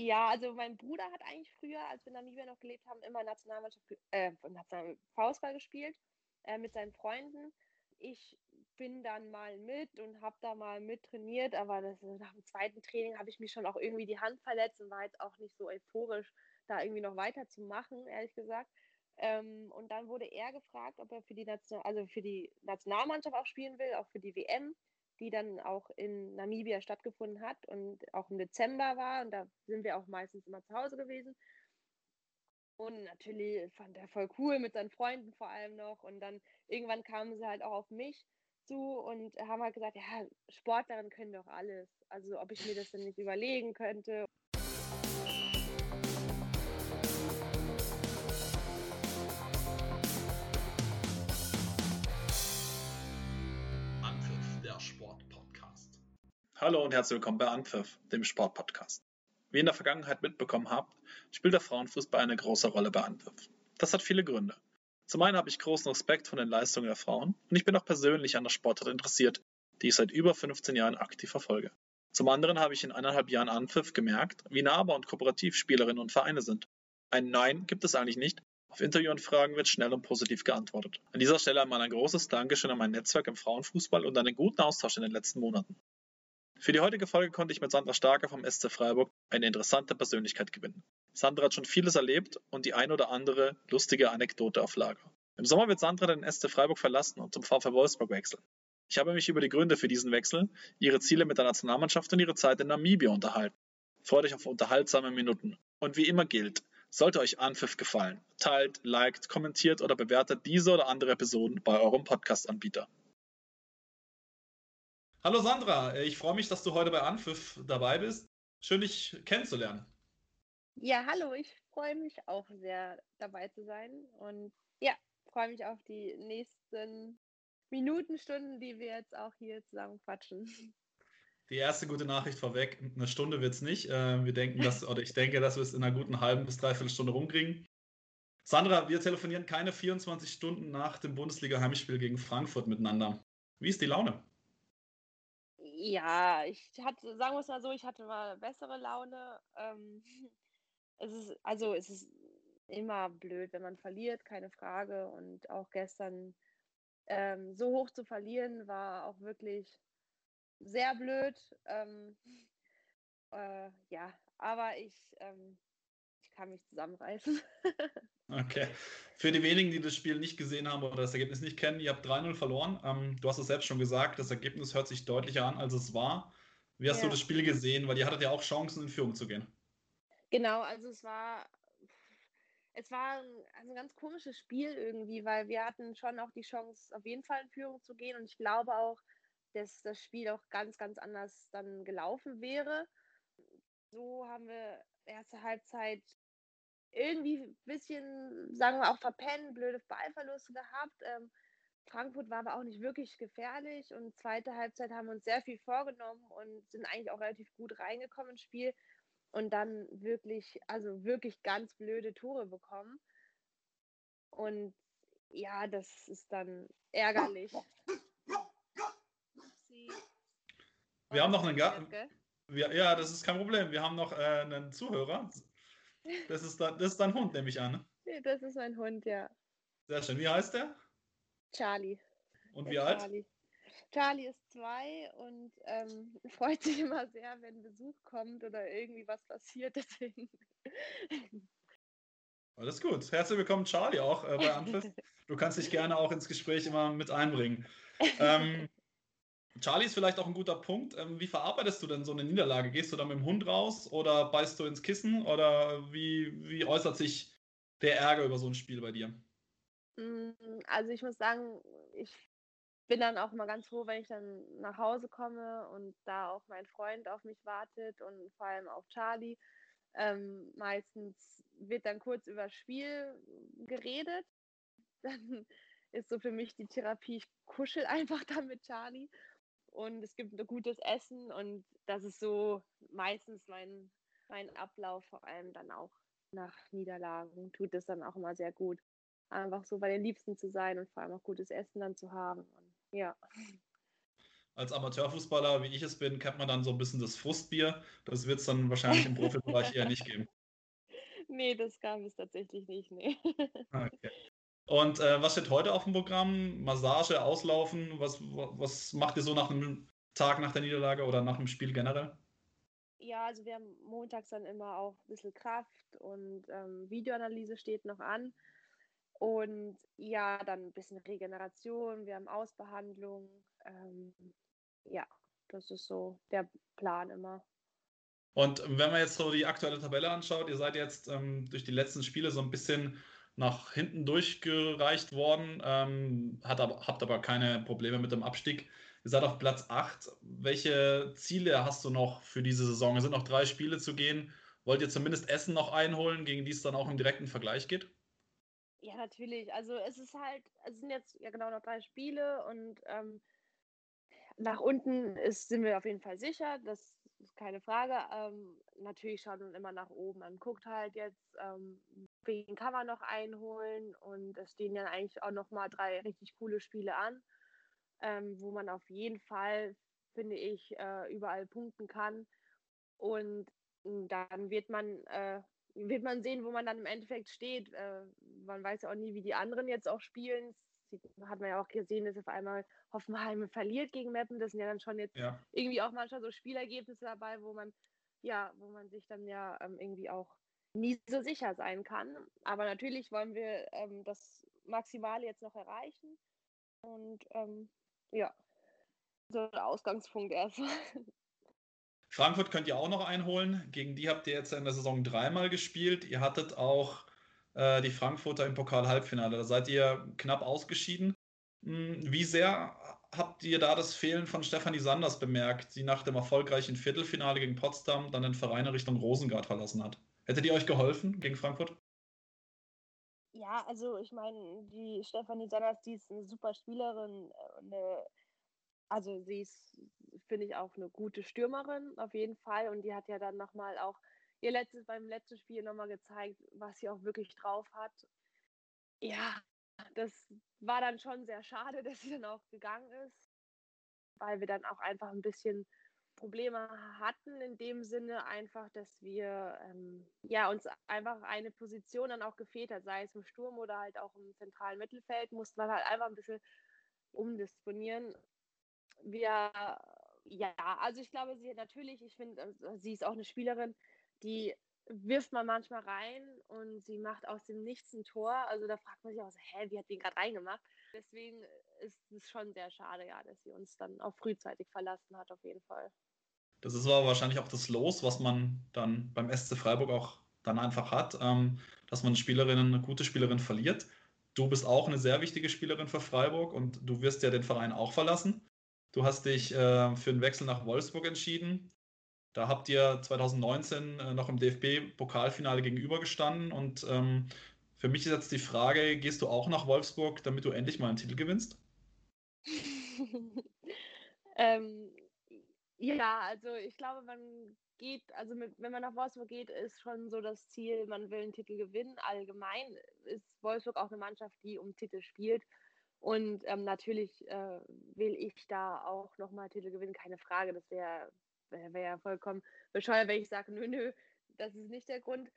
Ja, also mein Bruder hat eigentlich früher, als wir in Namibia noch gelebt haben, immer Nationalmannschaft, äh, National Faustball gespielt äh, mit seinen Freunden. Ich bin dann mal mit und habe da mal mit trainiert, aber das, nach dem zweiten Training habe ich mich schon auch irgendwie die Hand verletzt und war jetzt auch nicht so euphorisch, da irgendwie noch weiterzumachen, ehrlich gesagt. Ähm, und dann wurde er gefragt, ob er für die, Nation also für die Nationalmannschaft auch spielen will, auch für die WM die dann auch in Namibia stattgefunden hat und auch im Dezember war. Und da sind wir auch meistens immer zu Hause gewesen. Und natürlich fand er voll cool mit seinen Freunden vor allem noch. Und dann irgendwann kamen sie halt auch auf mich zu und haben halt gesagt, ja, Sportlerin können doch alles. Also ob ich mir das denn nicht überlegen könnte. Hallo und herzlich willkommen bei Anpfiff, dem Sport-Podcast. Wie ihr in der Vergangenheit mitbekommen habt, spielt der Frauenfußball eine große Rolle bei Anpfiff. Das hat viele Gründe. Zum einen habe ich großen Respekt von den Leistungen der Frauen und ich bin auch persönlich an der Sportart interessiert, die ich seit über 15 Jahren aktiv verfolge. Zum anderen habe ich in eineinhalb Jahren Anpfiff gemerkt, wie nahbar und kooperativ Spielerinnen und Vereine sind. Ein Nein gibt es eigentlich nicht, auf Interviewanfragen wird schnell und positiv geantwortet. An dieser Stelle einmal ein großes Dankeschön an mein Netzwerk im Frauenfußball und an den guten Austausch in den letzten Monaten. Für die heutige Folge konnte ich mit Sandra Starker vom SC Freiburg eine interessante Persönlichkeit gewinnen. Sandra hat schon vieles erlebt und die ein oder andere lustige Anekdote auf Lager. Im Sommer wird Sandra den SC Freiburg verlassen und zum VfL Wolfsburg wechseln. Ich habe mich über die Gründe für diesen Wechsel, ihre Ziele mit der Nationalmannschaft und ihre Zeit in Namibia unterhalten. Freut euch auf unterhaltsame Minuten. Und wie immer gilt, sollte euch Anpfiff gefallen, teilt, liked, kommentiert oder bewertet diese oder andere Episoden bei eurem Podcast-Anbieter. Hallo Sandra, ich freue mich, dass du heute bei Anpfiff dabei bist. Schön, dich kennenzulernen. Ja, hallo, ich freue mich auch sehr dabei zu sein und ja, freue mich auf die nächsten Minuten, Stunden, die wir jetzt auch hier zusammen quatschen. Die erste gute Nachricht vorweg, eine Stunde wird es nicht. Äh, wir denken, dass, oder ich denke, dass wir es in einer guten halben bis dreiviertel Stunde rumkriegen. Sandra, wir telefonieren keine 24 Stunden nach dem Bundesliga-Heimspiel gegen Frankfurt miteinander. Wie ist die Laune? Ja, ich hatte, sagen wir es mal so, ich hatte mal bessere Laune. Ähm, es ist, also es ist immer blöd, wenn man verliert, keine Frage. Und auch gestern ähm, so hoch zu verlieren, war auch wirklich sehr blöd. Ähm, äh, ja, aber ich, ähm, ich kann mich zusammenreißen. okay. Für die wenigen, die das Spiel nicht gesehen haben oder das Ergebnis nicht kennen, ihr habt 3-0 verloren. Ähm, du hast es selbst schon gesagt, das Ergebnis hört sich deutlicher an, als es war. Wie hast ja. du das Spiel gesehen? Weil ihr hattet ja auch Chancen, in Führung zu gehen. Genau, also es war es war ein, also ein ganz komisches Spiel irgendwie, weil wir hatten schon auch die Chance, auf jeden Fall in Führung zu gehen. Und ich glaube auch, dass das Spiel auch ganz, ganz anders dann gelaufen wäre. So haben wir erste Halbzeit irgendwie ein bisschen, sagen wir auch verpennen, blöde Ballverluste gehabt. Ähm, Frankfurt war aber auch nicht wirklich gefährlich und zweite Halbzeit haben wir uns sehr viel vorgenommen und sind eigentlich auch relativ gut reingekommen ins Spiel und dann wirklich, also wirklich ganz blöde Tore bekommen. Und ja, das ist dann ärgerlich. Wir haben noch einen Garten. ja, das ist kein Problem. Wir haben noch äh, einen Zuhörer. Das ist, da, das ist dein Hund, nehme ich an. Ne? Das ist mein Hund, ja. Sehr schön. Wie heißt der? Charlie. Und der wie alt? Charlie. Charlie ist zwei und ähm, freut sich immer sehr, wenn Besuch kommt oder irgendwie was passiert. Deswegen. Alles gut. Herzlich willkommen, Charlie, auch äh, bei Anpfiff. Du kannst dich gerne auch ins Gespräch immer mit einbringen. Ähm, Charlie ist vielleicht auch ein guter Punkt. Ähm, wie verarbeitest du denn so eine Niederlage? Gehst du da mit dem Hund raus oder beißt du ins Kissen oder wie, wie äußert sich der Ärger über so ein Spiel bei dir? Mm, also ich muss sagen, ich bin dann auch mal ganz froh, wenn ich dann nach Hause komme und da auch mein Freund auf mich wartet und vor allem auch Charlie. Ähm, meistens wird dann kurz über das Spiel geredet. Dann ist so für mich die Therapie, ich kuschel einfach dann mit Charlie und es gibt ein gutes Essen und das ist so meistens mein, mein Ablauf, vor allem dann auch nach Niederlagen tut es dann auch immer sehr gut. Einfach so bei den Liebsten zu sein und vor allem auch gutes Essen dann zu haben. Und, ja. als Amateurfußballer, wie ich es bin, kennt man dann so ein bisschen das Frustbier. Das wird es dann wahrscheinlich im Profibereich eher nicht geben. Nee, das gab es tatsächlich nicht, nee. Okay. Und äh, was steht heute auf dem Programm? Massage, Auslaufen? Was, was macht ihr so nach einem Tag nach der Niederlage oder nach dem Spiel generell? Ja, also wir haben montags dann immer auch ein bisschen Kraft und ähm, Videoanalyse steht noch an. Und ja, dann ein bisschen Regeneration, wir haben Ausbehandlung. Ähm, ja, das ist so der Plan immer. Und wenn man jetzt so die aktuelle Tabelle anschaut, ihr seid jetzt ähm, durch die letzten Spiele so ein bisschen nach hinten durchgereicht worden, ähm, hat aber, habt aber keine Probleme mit dem Abstieg. Ihr seid auf Platz 8. Welche Ziele hast du noch für diese Saison? Es sind noch drei Spiele zu gehen. Wollt ihr zumindest Essen noch einholen, gegen die es dann auch im direkten Vergleich geht? Ja, natürlich. Also es ist halt, es sind jetzt ja genau noch drei Spiele und ähm, nach unten ist, sind wir auf jeden Fall sicher, das ist keine Frage. Ähm, natürlich schaut man immer nach oben. Man guckt halt jetzt, ähm, wen kann man noch einholen und es stehen ja eigentlich auch noch mal drei richtig coole Spiele an, ähm, wo man auf jeden Fall, finde ich, äh, überall punkten kann. Und dann wird man äh, wird man sehen, wo man dann im Endeffekt steht. Äh, man weiß ja auch nie, wie die anderen jetzt auch spielen. Das hat man ja auch gesehen, dass auf einmal Hoffenheim verliert gegen Meppen. Das sind ja dann schon jetzt ja. irgendwie auch manchmal so Spielergebnisse dabei, wo man ja, wo man sich dann ja ähm, irgendwie auch nie so sicher sein kann. Aber natürlich wollen wir ähm, das Maximale jetzt noch erreichen. Und ähm, ja, so der Ausgangspunkt erstmal. Frankfurt könnt ihr auch noch einholen. Gegen die habt ihr jetzt in der Saison dreimal gespielt. Ihr hattet auch äh, die Frankfurter im Pokal-Halbfinale. Da seid ihr knapp ausgeschieden. Hm, wie sehr habt ihr da das Fehlen von Stefanie Sanders bemerkt, die nach dem erfolgreichen Viertelfinale gegen Potsdam dann den Verein in Richtung Rosengard verlassen hat? Hättet ihr euch geholfen gegen Frankfurt? Ja, also ich meine, die Stefanie Sanders, die ist eine super Spielerin, äh, eine also sie ist, finde ich, auch eine gute Stürmerin auf jeden Fall. Und die hat ja dann nochmal auch ihr letztes, beim letzten Spiel nochmal gezeigt, was sie auch wirklich drauf hat. Ja, das war dann schon sehr schade, dass sie dann auch gegangen ist, weil wir dann auch einfach ein bisschen Probleme hatten, in dem Sinne einfach, dass wir ähm, ja uns einfach eine Position dann auch gefehlt hat, sei es im Sturm oder halt auch im zentralen Mittelfeld, musste man halt einfach ein bisschen umdisponieren wir, ja, also ich glaube, sie natürlich, ich finde, also sie ist auch eine Spielerin, die wirft man manchmal rein und sie macht aus dem Nichts ein Tor. Also da fragt man sich auch so, hä, wie hat die gerade reingemacht? Deswegen ist es schon sehr schade, ja, dass sie uns dann auch frühzeitig verlassen hat, auf jeden Fall. Das ist aber wahrscheinlich auch das Los, was man dann beim SC Freiburg auch dann einfach hat, ähm, dass man Spielerinnen, eine gute Spielerin verliert. Du bist auch eine sehr wichtige Spielerin für Freiburg und du wirst ja den Verein auch verlassen. Du hast dich äh, für einen Wechsel nach Wolfsburg entschieden. Da habt ihr 2019 äh, noch im DFB-Pokalfinale gegenübergestanden. Und ähm, für mich ist jetzt die Frage: Gehst du auch nach Wolfsburg, damit du endlich mal einen Titel gewinnst? ähm, ja, also ich glaube, man geht, also mit, wenn man nach Wolfsburg geht, ist schon so das Ziel, man will einen Titel gewinnen. Allgemein ist Wolfsburg auch eine Mannschaft, die um Titel spielt. Und ähm, natürlich äh, will ich da auch nochmal Titel gewinnen, keine Frage. Das wäre wär, wär ja vollkommen bescheuert, wenn ich sage, nö, nö, das ist nicht der Grund.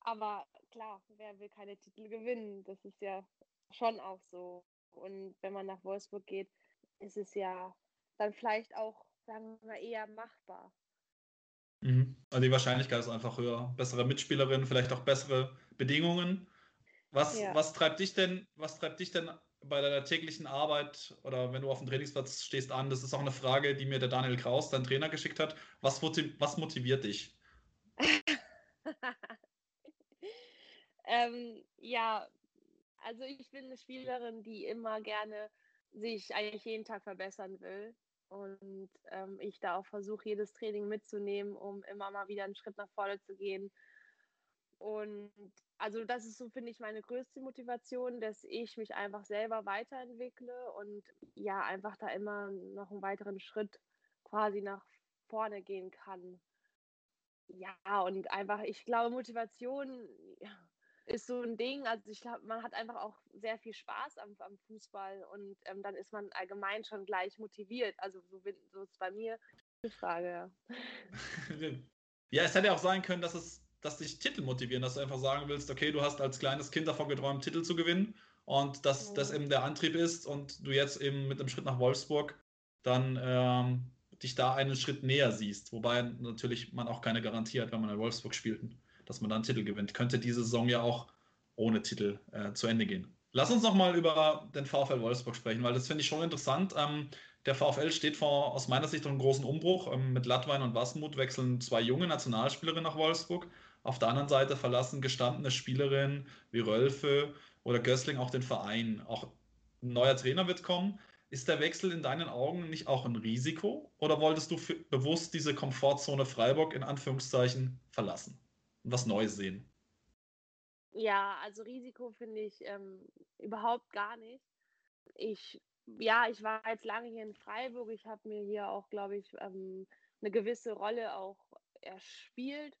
Aber klar, wer will keine Titel gewinnen? Das ist ja schon auch so. Und wenn man nach Wolfsburg geht, ist es ja dann vielleicht auch, sagen wir mal, eher machbar. Mhm. Also die Wahrscheinlichkeit ist einfach höher. Bessere Mitspielerinnen, vielleicht auch bessere Bedingungen. Was, ja. was treibt dich denn, was treibt dich denn bei deiner täglichen Arbeit oder wenn du auf dem Trainingsplatz stehst an? Das ist auch eine Frage, die mir der Daniel Kraus, dein Trainer, geschickt hat. Was, motiv was motiviert dich? ähm, ja, also ich bin eine Spielerin, die immer gerne sich eigentlich jeden Tag verbessern will. Und ähm, ich da auch versuche, jedes Training mitzunehmen, um immer mal wieder einen Schritt nach vorne zu gehen. Und also das ist so, finde ich, meine größte Motivation, dass ich mich einfach selber weiterentwickle und ja, einfach da immer noch einen weiteren Schritt quasi nach vorne gehen kann. Ja, und einfach, ich glaube, Motivation, ist so ein Ding. Also ich glaube, man hat einfach auch sehr viel Spaß am, am Fußball und ähm, dann ist man allgemein schon gleich motiviert. Also so, so ist bei mir die Frage, ja. ja, es hätte auch sein können, dass es dass dich Titel motivieren, dass du einfach sagen willst, okay, du hast als kleines Kind davon geträumt, Titel zu gewinnen und dass mhm. das eben der Antrieb ist und du jetzt eben mit dem Schritt nach Wolfsburg dann ähm, dich da einen Schritt näher siehst. Wobei natürlich man auch keine Garantie hat, wenn man in Wolfsburg spielt, dass man dann Titel gewinnt. Könnte diese Saison ja auch ohne Titel äh, zu Ende gehen. Lass uns nochmal über den VfL Wolfsburg sprechen, weil das finde ich schon interessant. Ähm, der VfL steht vor aus meiner Sicht einem großen Umbruch. Ähm, mit Latwein und Wasmut wechseln zwei junge Nationalspielerinnen nach Wolfsburg. Auf der anderen Seite verlassen gestandene Spielerinnen wie Rölfe oder Gößling auch den Verein. Auch ein neuer Trainer wird kommen. Ist der Wechsel in deinen Augen nicht auch ein Risiko oder wolltest du bewusst diese Komfortzone Freiburg in Anführungszeichen verlassen was Neues sehen? Ja, also Risiko finde ich ähm, überhaupt gar nicht. Ich, ja, ich war jetzt lange hier in Freiburg. Ich habe mir hier auch, glaube ich, ähm, eine gewisse Rolle auch erspielt.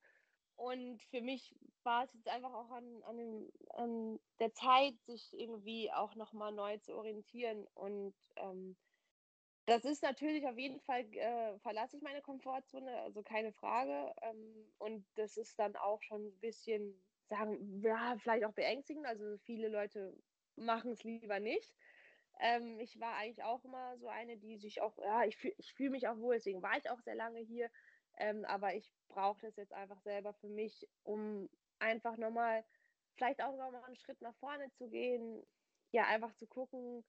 Und für mich war es jetzt einfach auch an, an, dem, an der Zeit, sich irgendwie auch nochmal neu zu orientieren. Und ähm, das ist natürlich auf jeden Fall, äh, verlasse ich meine Komfortzone, also keine Frage. Ähm, und das ist dann auch schon ein bisschen, sagen, ja, vielleicht auch beängstigend. Also viele Leute machen es lieber nicht. Ähm, ich war eigentlich auch immer so eine, die sich auch, ja, ich fühle ich fühl mich auch wohl, deswegen war ich auch sehr lange hier. Ähm, aber ich brauche das jetzt einfach selber für mich, um einfach nochmal, vielleicht auch nochmal einen Schritt nach vorne zu gehen. Ja, einfach zu gucken,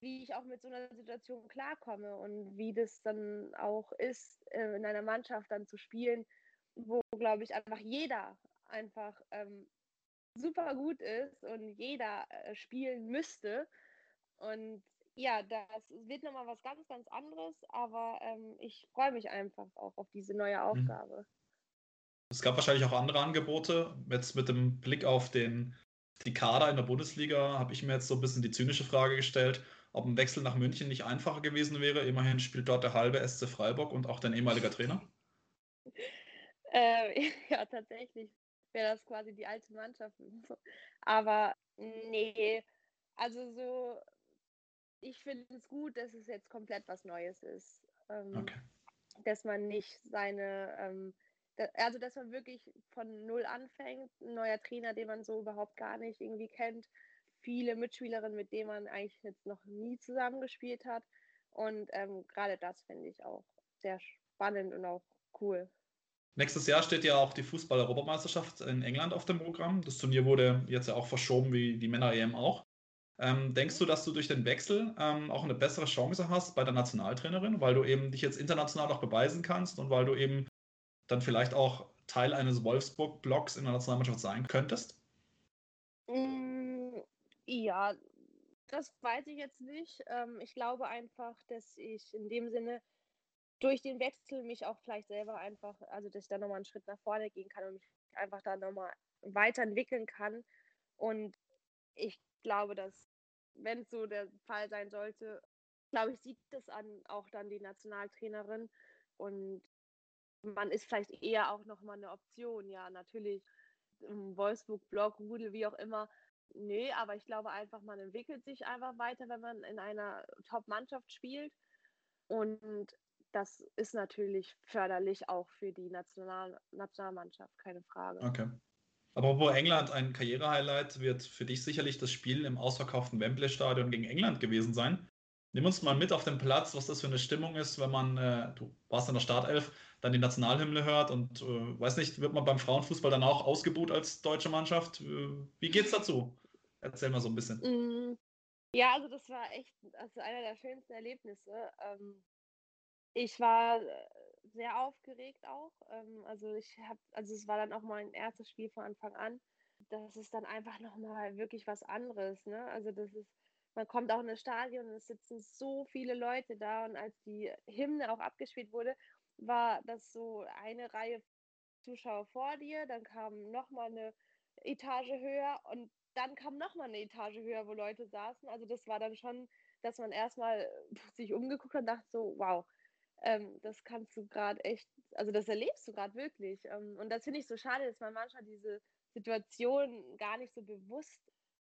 wie ich auch mit so einer Situation klarkomme und wie das dann auch ist, äh, in einer Mannschaft dann zu spielen, wo, glaube ich, einfach jeder einfach ähm, super gut ist und jeder äh, spielen müsste. Und ja, das wird nochmal was ganz, ganz anderes, aber ähm, ich freue mich einfach auch auf diese neue mhm. Aufgabe. Es gab wahrscheinlich auch andere Angebote. Jetzt mit dem Blick auf den, die Kader in der Bundesliga habe ich mir jetzt so ein bisschen die zynische Frage gestellt, ob ein Wechsel nach München nicht einfacher gewesen wäre. Immerhin spielt dort der halbe SC Freiburg und auch dein ehemaliger Trainer. äh, ja, tatsächlich wäre das quasi die alte Mannschaft. Aber nee, also so ich finde es gut, dass es jetzt komplett was Neues ist. Ähm, okay. Dass man nicht seine, ähm, da, also dass man wirklich von null anfängt, ein neuer Trainer, den man so überhaupt gar nicht irgendwie kennt, viele Mitspielerinnen, mit denen man eigentlich jetzt noch nie zusammengespielt hat. Und ähm, gerade das finde ich auch sehr spannend und auch cool. Nächstes Jahr steht ja auch die Fußball-Europameisterschaft in England auf dem Programm. Das Turnier wurde jetzt ja auch verschoben, wie die Männer-EM auch. Ähm, denkst du, dass du durch den Wechsel ähm, auch eine bessere Chance hast bei der Nationaltrainerin, weil du eben dich jetzt international auch beweisen kannst und weil du eben dann vielleicht auch Teil eines Wolfsburg-Blocks in der Nationalmannschaft sein könntest? Ja, das weiß ich jetzt nicht. Ähm, ich glaube einfach, dass ich in dem Sinne durch den Wechsel mich auch vielleicht selber einfach, also dass ich da nochmal einen Schritt nach vorne gehen kann und mich einfach da nochmal weiterentwickeln kann. Und ich glaube, dass wenn es so der Fall sein sollte, glaube ich, sieht das an auch dann die Nationaltrainerin und man ist vielleicht eher auch nochmal eine Option, ja, natürlich im Wolfsburg-Blog, Rudel, wie auch immer. Nee, aber ich glaube einfach, man entwickelt sich einfach weiter, wenn man in einer Top-Mannschaft spielt. Und das ist natürlich förderlich auch für die National Nationalmannschaft, keine Frage. Okay. Aber wo England ein Karrierehighlight wird für dich sicherlich das Spiel im ausverkauften Wembley-Stadion gegen England gewesen sein. Nimm uns mal mit auf den Platz, was das für eine Stimmung ist, wenn man, äh, du warst in der Startelf, dann die Nationalhymne hört und äh, weiß nicht, wird man beim Frauenfußball dann auch ausgebuht als deutsche Mannschaft? Äh, wie geht's dazu? Erzähl mal so ein bisschen. Mm, ja, also das war echt also einer der schönsten Erlebnisse. Ähm, ich war sehr aufgeregt auch. Ähm, also ich habe, also es war dann auch mein erstes Spiel von Anfang an. Das ist dann einfach nochmal wirklich was anderes. Ne? Also das ist, man kommt auch in das Stadion und es sitzen so viele Leute da und als die Hymne auch abgespielt wurde, war das so eine Reihe Zuschauer vor dir, dann kam nochmal eine Etage höher und dann kam nochmal eine Etage höher, wo Leute saßen. Also das war dann schon, dass man erstmal sich umgeguckt hat und dachte so, wow, ähm, das kannst du gerade echt, also das erlebst du gerade wirklich. Ähm, und das finde ich so schade, dass man manchmal diese Situation gar nicht so bewusst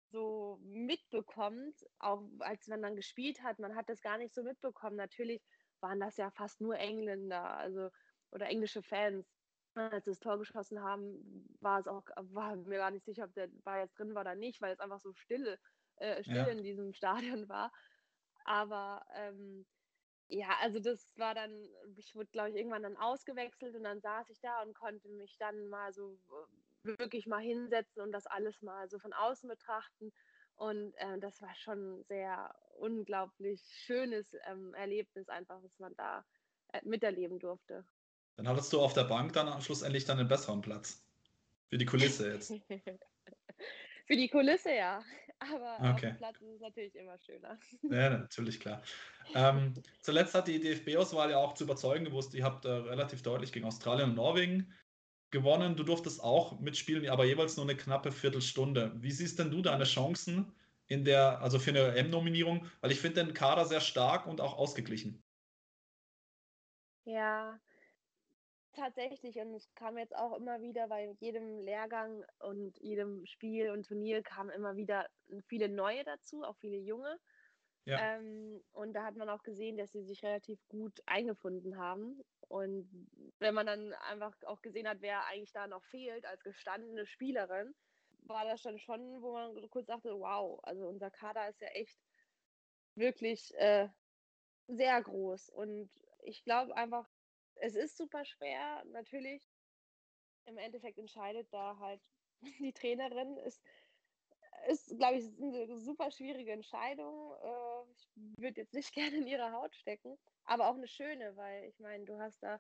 so mitbekommt, auch als man dann gespielt hat, man hat das gar nicht so mitbekommen. Natürlich waren das ja fast nur Engländer, also oder englische Fans. Als sie das Tor geschossen haben, war es auch, war mir gar nicht sicher, ob der Ball jetzt drin war oder nicht, weil es einfach so stille, äh, still ja. in diesem Stadion war. Aber ähm, ja, also das war dann, ich wurde, glaube ich, irgendwann dann ausgewechselt und dann saß ich da und konnte mich dann mal so wirklich mal hinsetzen und das alles mal so von außen betrachten. Und äh, das war schon ein sehr unglaublich schönes ähm, Erlebnis, einfach, was man da äh, miterleben durfte. Dann hattest du auf der Bank dann schlussendlich dann einen besseren Platz. Für die Kulisse jetzt. Für die Kulisse ja. Aber okay. auf dem Platz ist es natürlich immer schöner. Ja, natürlich, klar. Ähm, zuletzt hat die DFB-Auswahl ja auch zu überzeugen gewusst. Ihr habt äh, relativ deutlich gegen Australien und Norwegen gewonnen. Du durftest auch mitspielen, aber jeweils nur eine knappe Viertelstunde. Wie siehst denn du deine Chancen in der, also für eine M-Nominierung? Weil ich finde den Kader sehr stark und auch ausgeglichen. Ja, tatsächlich. Und es kam jetzt auch immer wieder bei jedem Lehrgang und jedem Spiel und Turnier kamen immer wieder viele neue dazu, auch viele junge. Ja. Ähm, und da hat man auch gesehen, dass sie sich relativ gut eingefunden haben. Und wenn man dann einfach auch gesehen hat, wer eigentlich da noch fehlt als gestandene Spielerin, war das dann schon, wo man kurz dachte, wow, also unser Kader ist ja echt wirklich äh, sehr groß. Und ich glaube einfach, es ist super schwer, natürlich. Im Endeffekt entscheidet da halt die Trainerin. Ist ist, glaube ich, eine super schwierige Entscheidung. Äh, ich würde jetzt nicht gerne in ihre Haut stecken, aber auch eine schöne, weil ich meine, du hast da,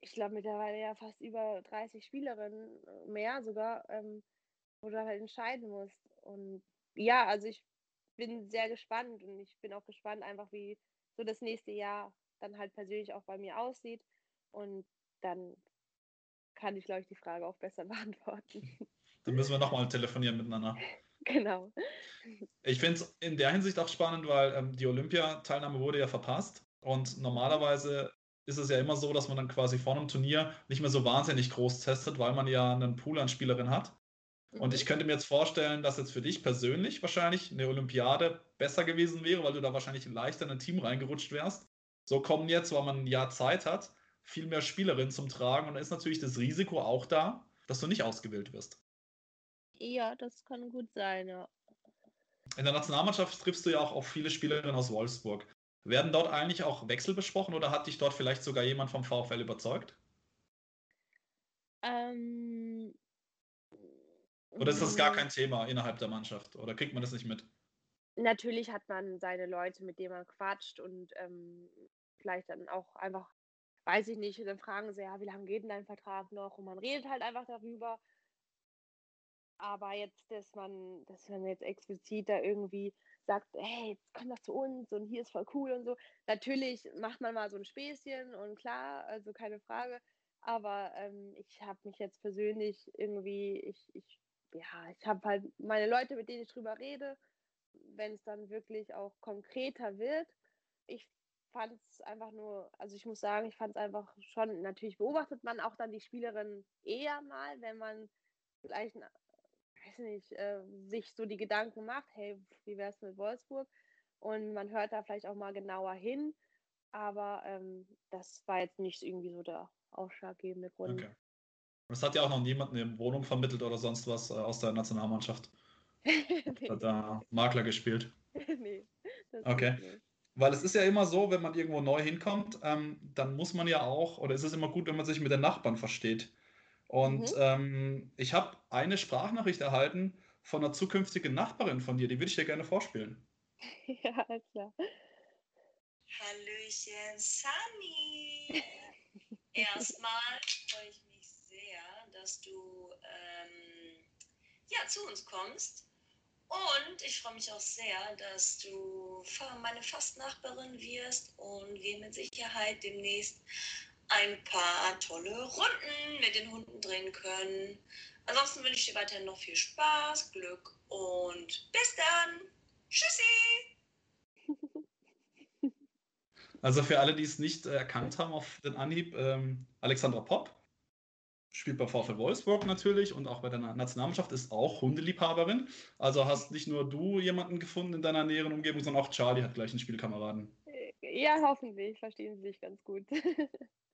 ich glaube, mittlerweile ja fast über 30 Spielerinnen, äh, mehr sogar, ähm, wo du halt entscheiden musst. Und ja, also ich bin sehr gespannt und ich bin auch gespannt, einfach wie so das nächste Jahr dann halt persönlich auch bei mir aussieht. Und dann kann ich, glaube ich, die Frage auch besser beantworten. Dann müssen wir nochmal telefonieren miteinander. Genau. Ich finde es in der Hinsicht auch spannend, weil ähm, die Olympiateilnahme wurde ja verpasst. Und normalerweise ist es ja immer so, dass man dann quasi vor einem Turnier nicht mehr so wahnsinnig groß testet, weil man ja einen Pool an Spielerinnen hat. Mhm. Und ich könnte mir jetzt vorstellen, dass jetzt für dich persönlich wahrscheinlich eine Olympiade besser gewesen wäre, weil du da wahrscheinlich leichter in ein Team reingerutscht wärst. So kommen jetzt, weil man ein Jahr Zeit hat, viel mehr Spielerinnen zum Tragen und dann ist natürlich das Risiko auch da, dass du nicht ausgewählt wirst. Ja, das kann gut sein, ja. In der Nationalmannschaft triffst du ja auch auf viele Spielerinnen aus Wolfsburg. Werden dort eigentlich auch Wechsel besprochen oder hat dich dort vielleicht sogar jemand vom VfL überzeugt? Ähm, oder ist das gar kein Thema innerhalb der Mannschaft? Oder kriegt man das nicht mit? Natürlich hat man seine Leute, mit denen man quatscht und ähm, vielleicht dann auch einfach, weiß ich nicht, dann fragen sie, ja, wie lange geht denn dein Vertrag noch? Und man redet halt einfach darüber. Aber jetzt, dass man, dass man jetzt explizit da irgendwie sagt, hey, jetzt komm doch zu uns und hier ist voll cool und so. Natürlich macht man mal so ein Späßchen und klar, also keine Frage. Aber ähm, ich habe mich jetzt persönlich irgendwie, ich, ich, ja, ich habe halt meine Leute, mit denen ich drüber rede, wenn es dann wirklich auch konkreter wird. Ich fand es einfach nur, also ich muss sagen, ich fand es einfach schon, natürlich beobachtet man auch dann die Spielerin eher mal, wenn man vielleicht weiß nicht, äh, sich so die Gedanken macht, hey, wie wäre es mit Wolfsburg? Und man hört da vielleicht auch mal genauer hin. Aber ähm, das war jetzt nicht irgendwie so der ausschlaggebende Grund. Okay. Es hat ja auch noch niemand eine Wohnung vermittelt oder sonst was äh, aus der Nationalmannschaft. nee. Hat da Makler gespielt. nee. okay. Weil es ist ja immer so, wenn man irgendwo neu hinkommt, ähm, dann muss man ja auch, oder ist es immer gut, wenn man sich mit den Nachbarn versteht. Und mhm. ähm, ich habe eine Sprachnachricht erhalten von einer zukünftigen Nachbarin von dir, die würde ich dir gerne vorspielen. Ja, klar. Hallöchen, Sunny. Erstmal freue ich mich sehr, dass du ähm, ja, zu uns kommst. Und ich freue mich auch sehr, dass du meine Fastnachbarin wirst und wir mit Sicherheit demnächst ein paar tolle Runden mit den Hunden drehen können. Ansonsten wünsche ich dir weiterhin noch viel Spaß, Glück und bis dann. Tschüssi! Also für alle, die es nicht erkannt haben auf den Anhieb, ähm, Alexandra Popp spielt bei VfL Wolfsburg natürlich und auch bei deiner Nationalmannschaft, ist auch Hundeliebhaberin. Also hast nicht nur du jemanden gefunden in deiner näheren Umgebung, sondern auch Charlie hat gleich einen Spielkameraden. Ja, hoffentlich verstehen sie sich ganz gut.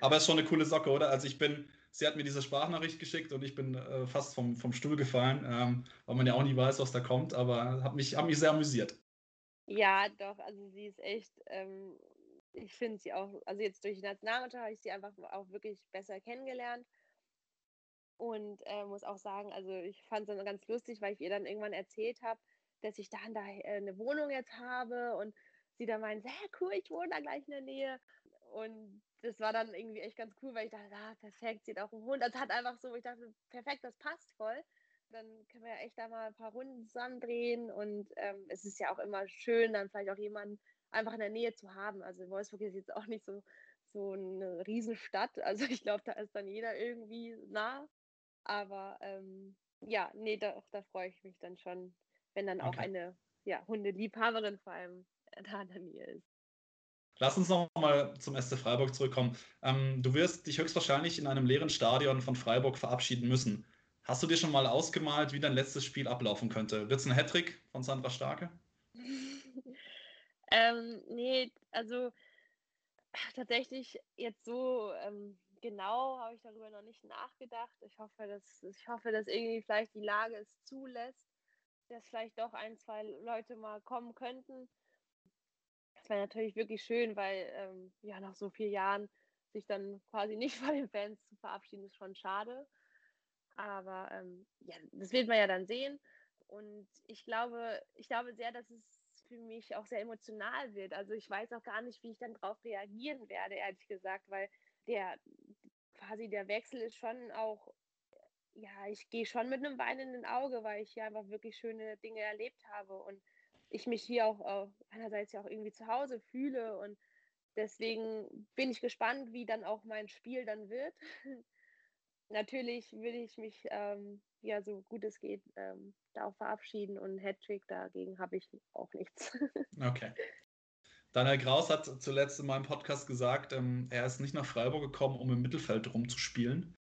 Aber es ist schon eine coole Socke, oder? Also ich bin, sie hat mir diese Sprachnachricht geschickt und ich bin äh, fast vom, vom Stuhl gefallen, ähm, weil man ja auch nie weiß, was da kommt, aber hat mich, hat mich sehr amüsiert. Ja, doch, also sie ist echt, ähm, ich finde sie auch, also jetzt durch die Nationalmannschaft habe ich sie einfach auch wirklich besser kennengelernt. Und äh, muss auch sagen, also ich fand es dann ganz lustig, weil ich ihr dann irgendwann erzählt habe, dass ich dann da äh, eine Wohnung jetzt habe und sie dann meint, sehr cool, ich wohne da gleich in der Nähe. Und das war dann irgendwie echt ganz cool, weil ich dachte, ah, perfekt, sieht auch ein Hund. Das hat einfach so, ich dachte, perfekt, das passt voll. Dann können wir ja echt da mal ein paar Runden zusammen drehen und ähm, es ist ja auch immer schön, dann vielleicht auch jemanden einfach in der Nähe zu haben. Also Wolfsburg ist jetzt auch nicht so, so eine Riesenstadt. Also ich glaube, da ist dann jeder irgendwie nah. Aber ähm, ja, nee, da, da freue ich mich dann schon, wenn dann auch eine ja, Hundeliebhaberin vor allem da in der Nähe ist. Lass uns noch mal zum SC Freiburg zurückkommen. Ähm, du wirst dich höchstwahrscheinlich in einem leeren Stadion von Freiburg verabschieden müssen. Hast du dir schon mal ausgemalt, wie dein letztes Spiel ablaufen könnte? Wird es ein Hattrick von Sandra Starke? ähm, nee, also tatsächlich jetzt so ähm, genau habe ich darüber noch nicht nachgedacht. Ich hoffe, dass ich hoffe, dass irgendwie vielleicht die Lage es zulässt, dass vielleicht doch ein, zwei Leute mal kommen könnten wäre natürlich wirklich schön, weil ähm, ja nach so vielen Jahren sich dann quasi nicht von den Fans zu verabschieden, ist schon schade. Aber ähm, ja, das wird man ja dann sehen. Und ich glaube, ich glaube sehr, dass es für mich auch sehr emotional wird. Also ich weiß auch gar nicht, wie ich dann darauf reagieren werde, ehrlich gesagt, weil der quasi der Wechsel ist schon auch, ja, ich gehe schon mit einem weinenden Auge, weil ich hier einfach wirklich schöne Dinge erlebt habe. Und ich mich hier auch äh, einerseits ja auch irgendwie zu Hause fühle und deswegen bin ich gespannt, wie dann auch mein Spiel dann wird. Natürlich will ich mich ähm, ja so gut es geht ähm, da auch verabschieden und Hattrick dagegen habe ich auch nichts. okay. Daniel Kraus hat zuletzt in meinem Podcast gesagt, ähm, er ist nicht nach Freiburg gekommen, um im Mittelfeld rumzuspielen.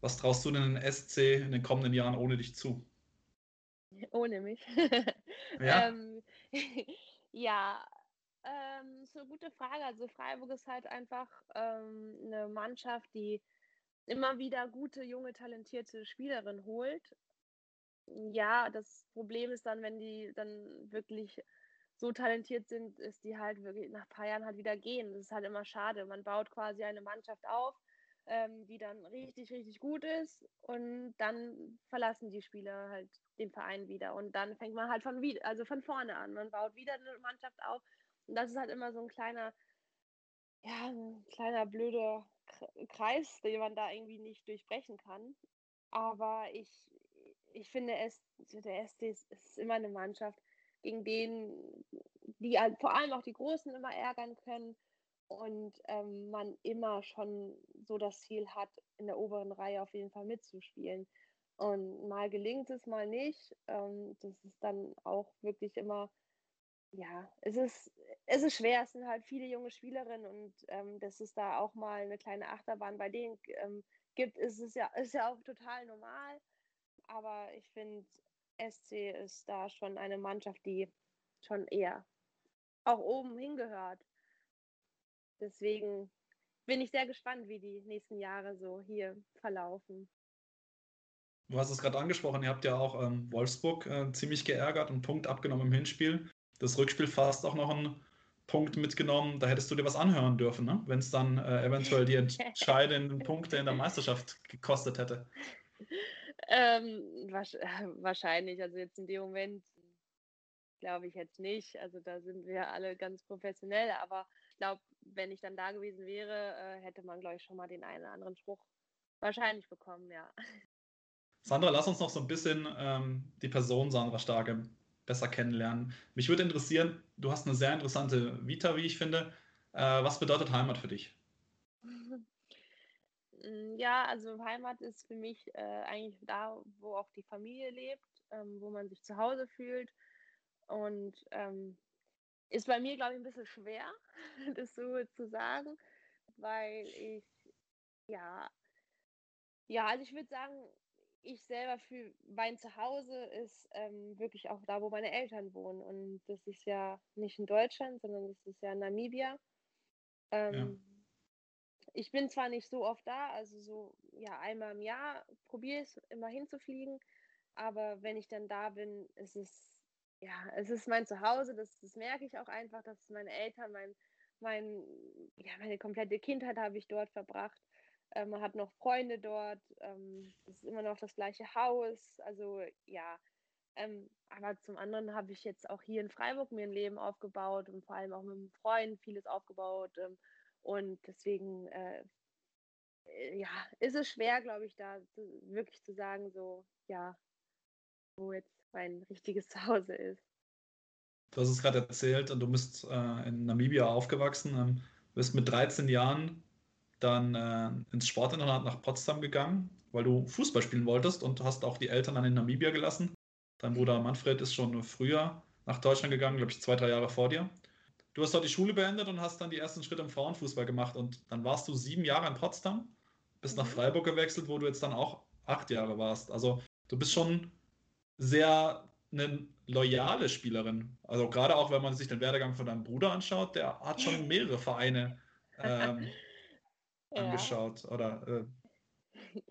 Was traust du denn den SC in den kommenden Jahren ohne dich zu? Ohne mich. Ja, ähm, ja, ähm, ist eine gute Frage. Also Freiburg ist halt einfach ähm, eine Mannschaft, die immer wieder gute, junge, talentierte Spielerinnen holt. Ja, das Problem ist dann, wenn die dann wirklich so talentiert sind, ist die halt wirklich nach ein paar Jahren halt wieder gehen. Das ist halt immer schade. Man baut quasi eine Mannschaft auf, ähm, die dann richtig, richtig gut ist und dann verlassen die Spieler halt den Verein wieder und dann fängt man halt von, also von vorne an. Man baut wieder eine Mannschaft auf und das ist halt immer so ein kleiner, ja, ein kleiner blöder Kreis, den man da irgendwie nicht durchbrechen kann. Aber ich, ich finde, es, der SD ist, immer eine Mannschaft, gegen den, die vor allem auch die Großen immer ärgern können und ähm, man immer schon so das Ziel hat, in der oberen Reihe auf jeden Fall mitzuspielen. Und mal gelingt es, mal nicht. Ähm, das ist dann auch wirklich immer, ja, es ist, es ist schwer. Es sind halt viele junge Spielerinnen und ähm, dass es da auch mal eine kleine Achterbahn bei denen ähm, gibt, ist es ja, ist ja auch total normal. Aber ich finde, SC ist da schon eine Mannschaft, die schon eher auch oben hingehört. Deswegen bin ich sehr gespannt, wie die nächsten Jahre so hier verlaufen. Du hast es gerade angesprochen, ihr habt ja auch ähm, Wolfsburg äh, ziemlich geärgert, einen Punkt abgenommen im Hinspiel. Das Rückspiel fast auch noch einen Punkt mitgenommen. Da hättest du dir was anhören dürfen, ne? wenn es dann äh, eventuell die entscheidenden Punkte in der Meisterschaft gekostet hätte. Ähm, wahrscheinlich, also jetzt in dem Moment glaube ich jetzt nicht. Also da sind wir alle ganz professionell, aber ich glaube, wenn ich dann da gewesen wäre, äh, hätte man, glaube ich, schon mal den einen oder anderen Spruch wahrscheinlich bekommen, ja. Sandra, lass uns noch so ein bisschen ähm, die Person Sandra Starke besser kennenlernen. Mich würde interessieren, du hast eine sehr interessante Vita, wie ich finde. Äh, was bedeutet Heimat für dich? Ja, also Heimat ist für mich äh, eigentlich da, wo auch die Familie lebt, ähm, wo man sich zu Hause fühlt. Und ähm, ist bei mir, glaube ich, ein bisschen schwer, das so zu sagen, weil ich ja Ja, also ich würde sagen, ich selber für mein Zuhause ist ähm, wirklich auch da, wo meine Eltern wohnen. Und das ist ja nicht in Deutschland, sondern das ist ja in Namibia. Ähm, ja. Ich bin zwar nicht so oft da, also so ja einmal im Jahr probiere ich es immer hinzufliegen, aber wenn ich dann da bin, ist es ja, es ist mein Zuhause, das, das merke ich auch einfach, dass meine Eltern, mein, mein, ja, meine komplette Kindheit habe ich dort verbracht. Ähm, man hat noch Freunde dort, ähm, es ist immer noch das gleiche Haus, also ja. Ähm, aber zum anderen habe ich jetzt auch hier in Freiburg mir ein Leben aufgebaut und vor allem auch mit einem Freund vieles aufgebaut. Ähm, und deswegen, äh, äh, ja, ist es schwer, glaube ich, da zu, wirklich zu sagen, so, ja, wo jetzt mein richtiges Zuhause ist. Du hast es gerade erzählt und du bist äh, in Namibia aufgewachsen, ähm, bist mit 13 Jahren dann äh, ins Sportinternat nach Potsdam gegangen, weil du Fußball spielen wolltest und hast auch die Eltern dann in Namibia gelassen. Dein Bruder Manfred ist schon früher nach Deutschland gegangen, glaube ich, zwei, drei Jahre vor dir. Du hast dort die Schule beendet und hast dann die ersten Schritte im Frauenfußball gemacht und dann warst du sieben Jahre in Potsdam, bist nach mhm. Freiburg gewechselt, wo du jetzt dann auch acht Jahre warst. Also du bist schon sehr eine loyale Spielerin. Also gerade auch, wenn man sich den Werdegang von deinem Bruder anschaut, der hat schon mehrere Vereine ähm, ja. angeschaut. Oder, äh,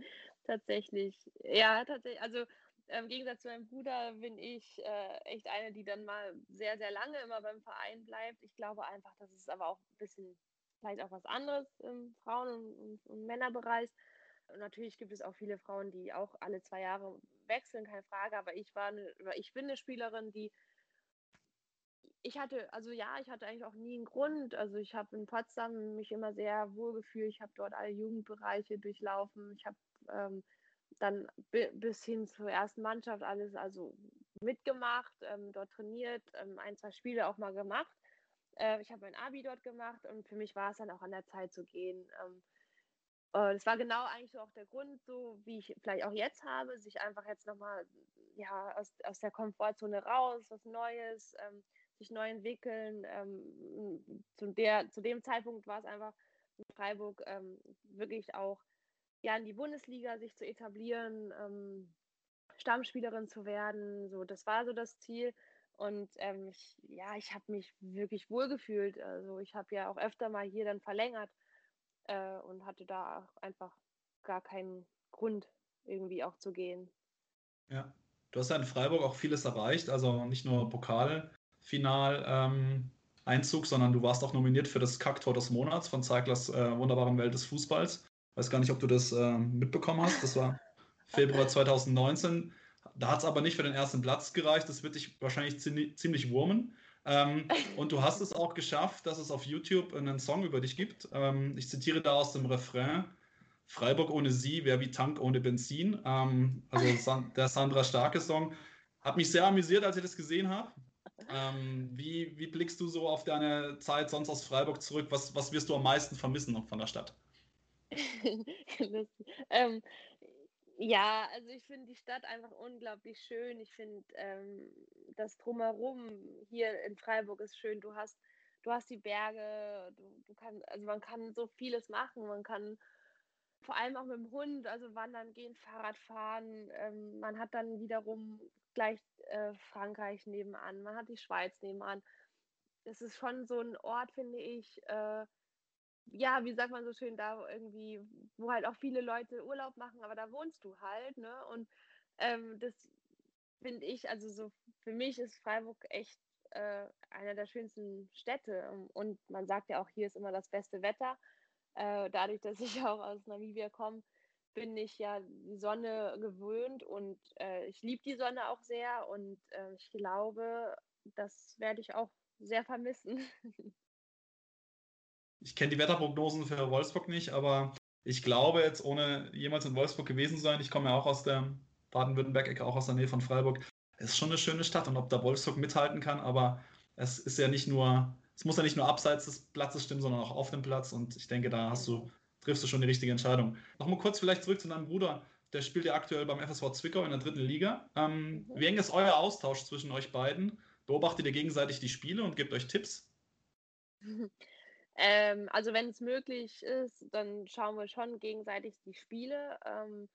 tatsächlich. Ja, tatsächlich. Also im Gegensatz zu meinem Bruder bin ich äh, echt eine, die dann mal sehr, sehr lange immer beim Verein bleibt. Ich glaube einfach, das ist aber auch ein bisschen vielleicht auch was anderes im Frauen- und, und, und Männerbereich. Und natürlich gibt es auch viele Frauen, die auch alle zwei Jahre wechseln, keine Frage, aber ich war eine, ich bin eine Spielerin, die ich hatte, also ja, ich hatte eigentlich auch nie einen Grund. Also ich habe in Potsdam mich immer sehr wohl gefühlt. Ich habe dort alle Jugendbereiche durchlaufen. Ich habe ähm, dann bis hin zur ersten Mannschaft alles also mitgemacht, ähm, dort trainiert, ähm, ein, zwei Spiele auch mal gemacht. Äh, ich habe mein Abi dort gemacht und für mich war es dann auch an der Zeit zu gehen. Ähm, äh, das war genau eigentlich so auch der Grund, so wie ich vielleicht auch jetzt habe, sich einfach jetzt nochmal ja, aus, aus der Komfortzone raus, was Neues, ähm, sich neu entwickeln. Ähm, zu, der, zu dem Zeitpunkt war es einfach in Freiburg ähm, wirklich auch ja, in die Bundesliga sich zu etablieren, ähm, Stammspielerin zu werden. So, das war so das Ziel. Und ähm, ich, ja, ich habe mich wirklich wohlgefühlt. Also ich habe ja auch öfter mal hier dann verlängert äh, und hatte da einfach gar keinen Grund, irgendwie auch zu gehen. Ja, du hast ja in Freiburg auch vieles erreicht, also nicht nur Pokalfinal. Ähm, Einzug, sondern du warst auch nominiert für das Kacktor des Monats von Zeiglers äh, wunderbaren Welt des Fußballs. Weiß gar nicht, ob du das äh, mitbekommen hast. Das war Februar 2019. Da hat es aber nicht für den ersten Platz gereicht. Das wird dich wahrscheinlich ziemlich, ziemlich wurmen. Ähm, und du hast es auch geschafft, dass es auf YouTube einen Song über dich gibt. Ähm, ich zitiere da aus dem Refrain. Freiburg ohne sie wäre wie Tank ohne Benzin. Ähm, also der Sandra Starke Song. Hat mich sehr amüsiert, als ich das gesehen habe. Ähm, wie, wie blickst du so auf deine Zeit sonst aus Freiburg zurück? Was, was wirst du am meisten vermissen noch von der Stadt? ähm, ja, also ich finde die Stadt einfach unglaublich schön. Ich finde ähm, das drumherum hier in Freiburg ist schön. Du hast, du hast die Berge, du, du kannst, also man kann so vieles machen. Man kann vor allem auch mit dem Hund, also wandern gehen, Fahrrad fahren. Ähm, man hat dann wiederum gleich äh, Frankreich nebenan, man hat die Schweiz nebenan. Das ist schon so ein Ort, finde ich, äh, ja, wie sagt man so schön, da irgendwie, wo halt auch viele Leute Urlaub machen, aber da wohnst du halt, ne? Und ähm, das finde ich, also so für mich ist Freiburg echt äh, einer der schönsten Städte. Und man sagt ja auch, hier ist immer das beste Wetter. Äh, dadurch, dass ich auch aus Namibia komme, bin ich ja die Sonne gewöhnt und äh, ich liebe die Sonne auch sehr und äh, ich glaube, das werde ich auch sehr vermissen. ich kenne die Wetterprognosen für Wolfsburg nicht, aber ich glaube jetzt, ohne jemals in Wolfsburg gewesen zu sein, ich komme ja auch aus der Baden-Württemberg-Ecke, auch aus der Nähe von Freiburg, ist schon eine schöne Stadt und ob da Wolfsburg mithalten kann, aber es ist ja nicht nur, es muss ja nicht nur abseits des Platzes stimmen, sondern auch auf dem Platz und ich denke, da hast du, triffst du schon die richtige Entscheidung. Nochmal kurz vielleicht zurück zu deinem Bruder, der spielt ja aktuell beim FSV Zwickau in der dritten Liga. Ähm. Wie eng ist euer Austausch zwischen euch beiden? Beobachtet ihr gegenseitig die Spiele und gebt euch Tipps? Ähm, also wenn es möglich ist, dann schauen wir schon gegenseitig die Spiele. Ähm, hm,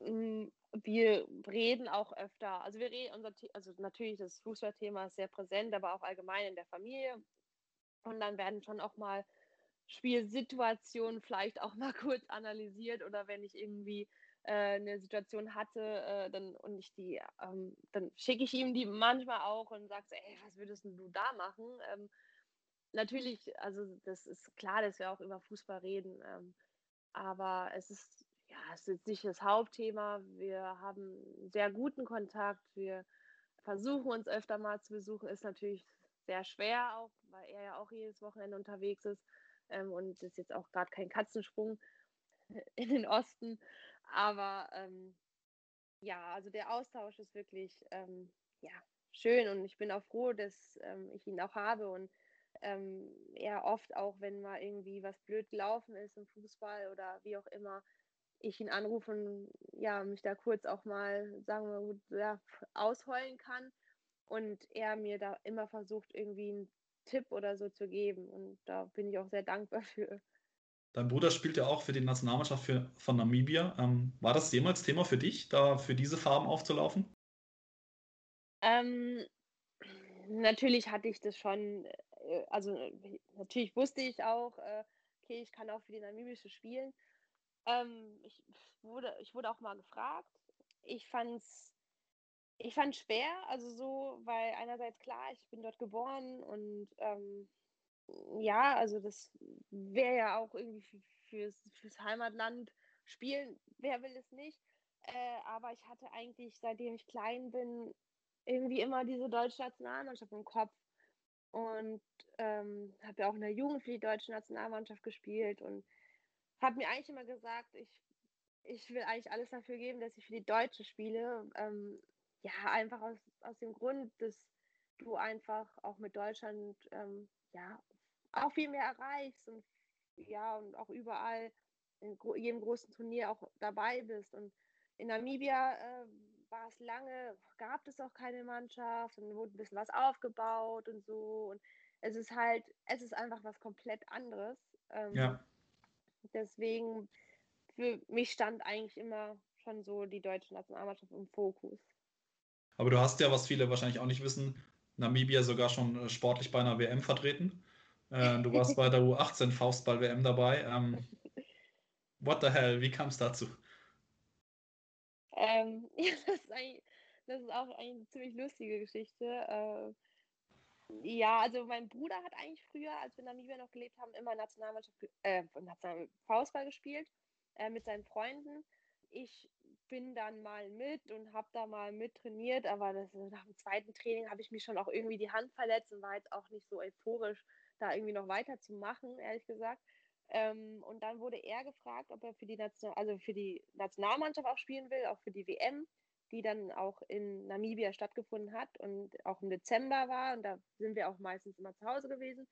wir reden auch öfter, also wir reden, unser, also natürlich das Fußballthema ist sehr präsent, aber auch allgemein in der Familie. Und dann werden schon auch mal Spielsituationen vielleicht auch mal kurz analysiert oder wenn ich irgendwie äh, eine Situation hatte äh, dann, und ich die, ähm, dann schicke ich ihm die manchmal auch und sage so, ey, was würdest du da machen? Ähm, natürlich, also das ist klar, dass wir auch über Fußball reden, ähm, aber es ist, ja, es ist nicht das Hauptthema. Wir haben sehr guten Kontakt, wir versuchen uns öfter mal zu besuchen, ist natürlich sehr schwer auch, weil er ja auch jedes Wochenende unterwegs ist ähm, und ist jetzt auch gerade kein Katzensprung in den Osten. Aber ähm, ja, also der Austausch ist wirklich ähm, ja, schön und ich bin auch froh, dass ähm, ich ihn auch habe und ähm, er oft auch, wenn mal irgendwie was blöd gelaufen ist im Fußball oder wie auch immer, ich ihn anrufe und ja, mich da kurz auch mal, sagen wir gut, ja, ausheulen kann und er mir da immer versucht, irgendwie einen Tipp oder so zu geben. Und da bin ich auch sehr dankbar für. Dein Bruder spielt ja auch für die Nationalmannschaft für, von Namibia. Ähm, war das jemals Thema für dich, da für diese Farben aufzulaufen? Ähm, natürlich hatte ich das schon, äh, also natürlich wusste ich auch, äh, okay, ich kann auch für die namibische spielen. Ähm, ich, wurde, ich wurde auch mal gefragt. Ich fand es ich fand schwer, also so, weil einerseits klar, ich bin dort geboren und ähm, ja, also das wäre ja auch irgendwie fürs, fürs Heimatland spielen, wer will es nicht. Äh, aber ich hatte eigentlich, seitdem ich klein bin, irgendwie immer diese deutsche Nationalmannschaft im Kopf und ähm, habe ja auch in der Jugend für die deutsche Nationalmannschaft gespielt und habe mir eigentlich immer gesagt, ich, ich will eigentlich alles dafür geben, dass ich für die Deutsche spiele. Ähm, ja, einfach aus, aus dem Grund, dass du einfach auch mit Deutschland ähm, ja auch viel mehr erreichst und ja und auch überall in jedem großen Turnier auch dabei bist. Und in Namibia äh, war es lange, gab es auch keine Mannschaft und wurde ein bisschen was aufgebaut und so. Und es ist halt, es ist einfach was komplett anderes. Ähm, ja. Deswegen, für mich stand eigentlich immer schon so die deutsche Nationalmannschaft im Fokus. Aber du hast ja, was viele wahrscheinlich auch nicht wissen, Namibia sogar schon äh, sportlich bei einer WM vertreten. Äh, du warst bei der U18 Faustball-WM dabei. Ähm, what the hell, wie kam es dazu? Ähm, ja, das ist, das ist, auch eine ziemlich lustige Geschichte. Äh, ja, also mein Bruder hat eigentlich früher, als wir in Namibia noch gelebt haben, immer Nationalmannschaft, äh, Faustball gespielt äh, mit seinen Freunden. Ich bin dann mal mit und habe da mal mit trainiert, aber das, nach dem zweiten Training habe ich mich schon auch irgendwie die Hand verletzt und war jetzt auch nicht so euphorisch, da irgendwie noch weiterzumachen, ehrlich gesagt. Ähm, und dann wurde er gefragt, ob er für die, Nation also für die Nationalmannschaft auch spielen will, auch für die WM, die dann auch in Namibia stattgefunden hat und auch im Dezember war. Und da sind wir auch meistens immer zu Hause gewesen.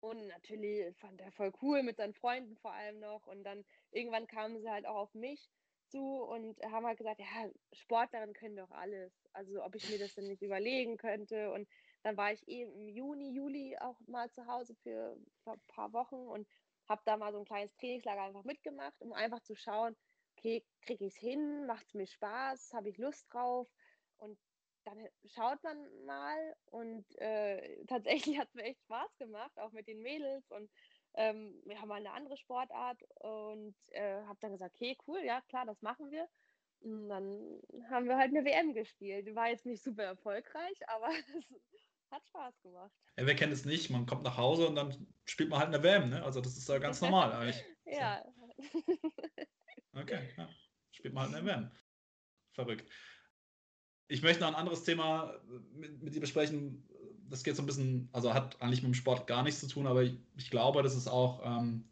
Und natürlich fand er voll cool mit seinen Freunden vor allem noch. Und dann irgendwann kamen sie halt auch auf mich zu und haben halt gesagt, ja, Sportlerin können doch alles. Also ob ich mir das denn nicht überlegen könnte. Und dann war ich eben im Juni, Juli auch mal zu Hause für, für ein paar Wochen und habe da mal so ein kleines Trainingslager einfach mitgemacht, um einfach zu schauen, okay, kriege ich es hin, macht es mir Spaß, habe ich Lust drauf. Und dann schaut man mal und äh, tatsächlich hat es mir echt Spaß gemacht, auch mit den Mädels und ähm, wir haben mal eine andere Sportart und äh, habe dann gesagt, okay, cool, ja klar, das machen wir. Und dann haben wir halt eine WM gespielt. War jetzt nicht super erfolgreich, aber es hat Spaß gemacht. Ja, wer kennt es nicht? Man kommt nach Hause und dann spielt man halt eine WM, ne? Also das ist ja ganz normal eigentlich. ja. Okay, ja. Spielt man halt eine WM. Verrückt. Ich möchte noch ein anderes Thema mit, mit dir besprechen, das geht so ein bisschen, also hat eigentlich mit dem Sport gar nichts zu tun, aber ich, ich glaube, das ist auch ähm,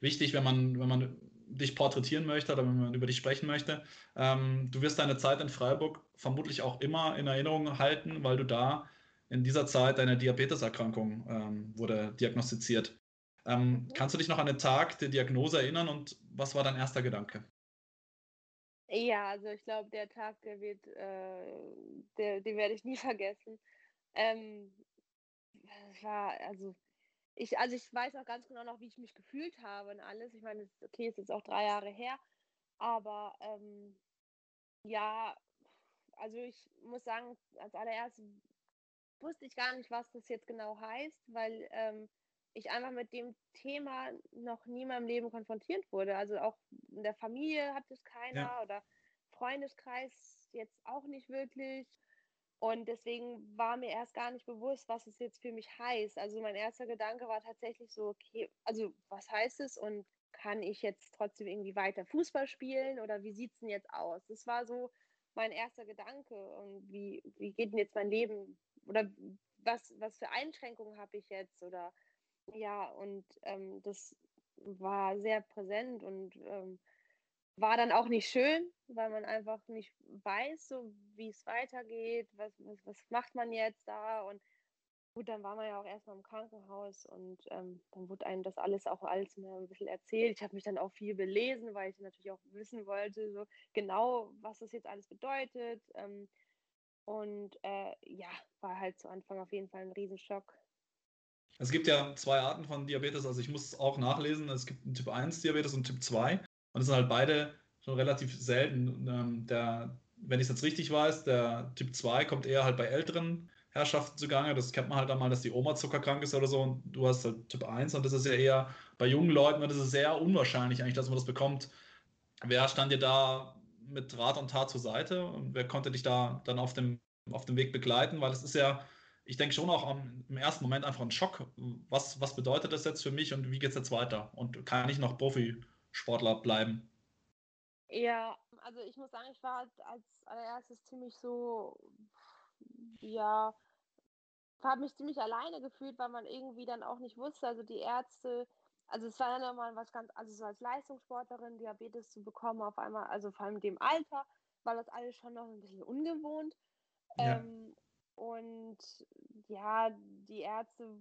wichtig, wenn man, wenn man dich porträtieren möchte oder wenn man über dich sprechen möchte. Ähm, du wirst deine Zeit in Freiburg vermutlich auch immer in Erinnerung halten, weil du da in dieser Zeit deine Diabeteserkrankung ähm, wurde diagnostiziert. Ähm, mhm. Kannst du dich noch an den Tag der Diagnose erinnern und was war dein erster Gedanke? Ja, also ich glaube, der Tag, der wird, äh, der, den werde ich nie vergessen. Ähm, war, also ich, also ich weiß auch ganz genau noch, wie ich mich gefühlt habe und alles. Ich meine, okay, ist jetzt auch drei Jahre her, aber ähm, ja, also ich muss sagen, als allererstes wusste ich gar nicht, was das jetzt genau heißt, weil ähm, ich einfach mit dem Thema noch nie in meinem Leben konfrontiert wurde. Also auch in der Familie hat es keiner ja. oder Freundeskreis jetzt auch nicht wirklich. Und deswegen war mir erst gar nicht bewusst, was es jetzt für mich heißt. Also mein erster Gedanke war tatsächlich so, okay, also was heißt es und kann ich jetzt trotzdem irgendwie weiter Fußball spielen oder wie sieht es denn jetzt aus? Das war so mein erster Gedanke und wie, wie geht denn jetzt mein Leben oder was, was für Einschränkungen habe ich jetzt oder ja, und ähm, das war sehr präsent und ähm, war dann auch nicht schön, weil man einfach nicht weiß, so wie es weitergeht, was, was, was macht man jetzt da und gut, dann war man ja auch erstmal im Krankenhaus und ähm, dann wurde einem das alles auch alles mehr ein bisschen erzählt. Ich habe mich dann auch viel belesen, weil ich natürlich auch wissen wollte, so genau, was das jetzt alles bedeutet. Ähm, und äh, ja, war halt zu Anfang auf jeden Fall ein Riesenschock. Es gibt ja zwei Arten von Diabetes, also ich muss auch nachlesen. Es gibt einen Typ 1 Diabetes und Typ 2. Und es sind halt beide schon relativ selten. Ähm, der, wenn ich es jetzt richtig weiß, der Typ 2 kommt eher halt bei älteren Herrschaften zugange. Das kennt man halt einmal, dass die Oma zuckerkrank ist oder so und du hast halt Typ 1 und das ist ja eher bei jungen Leuten und das ist sehr unwahrscheinlich eigentlich, dass man das bekommt. Wer stand dir da mit Rat und Tat zur Seite und wer konnte dich da dann auf dem, auf dem Weg begleiten? Weil es ist ja, ich denke schon auch am, im ersten Moment einfach ein Schock. Was, was bedeutet das jetzt für mich und wie geht es jetzt weiter? Und kann ich noch Profisportler bleiben? Ja, also ich muss sagen, ich war als allererstes ziemlich so, ja, habe mich ziemlich alleine gefühlt, weil man irgendwie dann auch nicht wusste, also die Ärzte, also es war dann immer was ganz, also so als Leistungssportlerin Diabetes zu bekommen auf einmal, also vor allem dem Alter, war das alles schon noch ein bisschen ungewohnt. Ja. Ähm, und ja, die Ärzte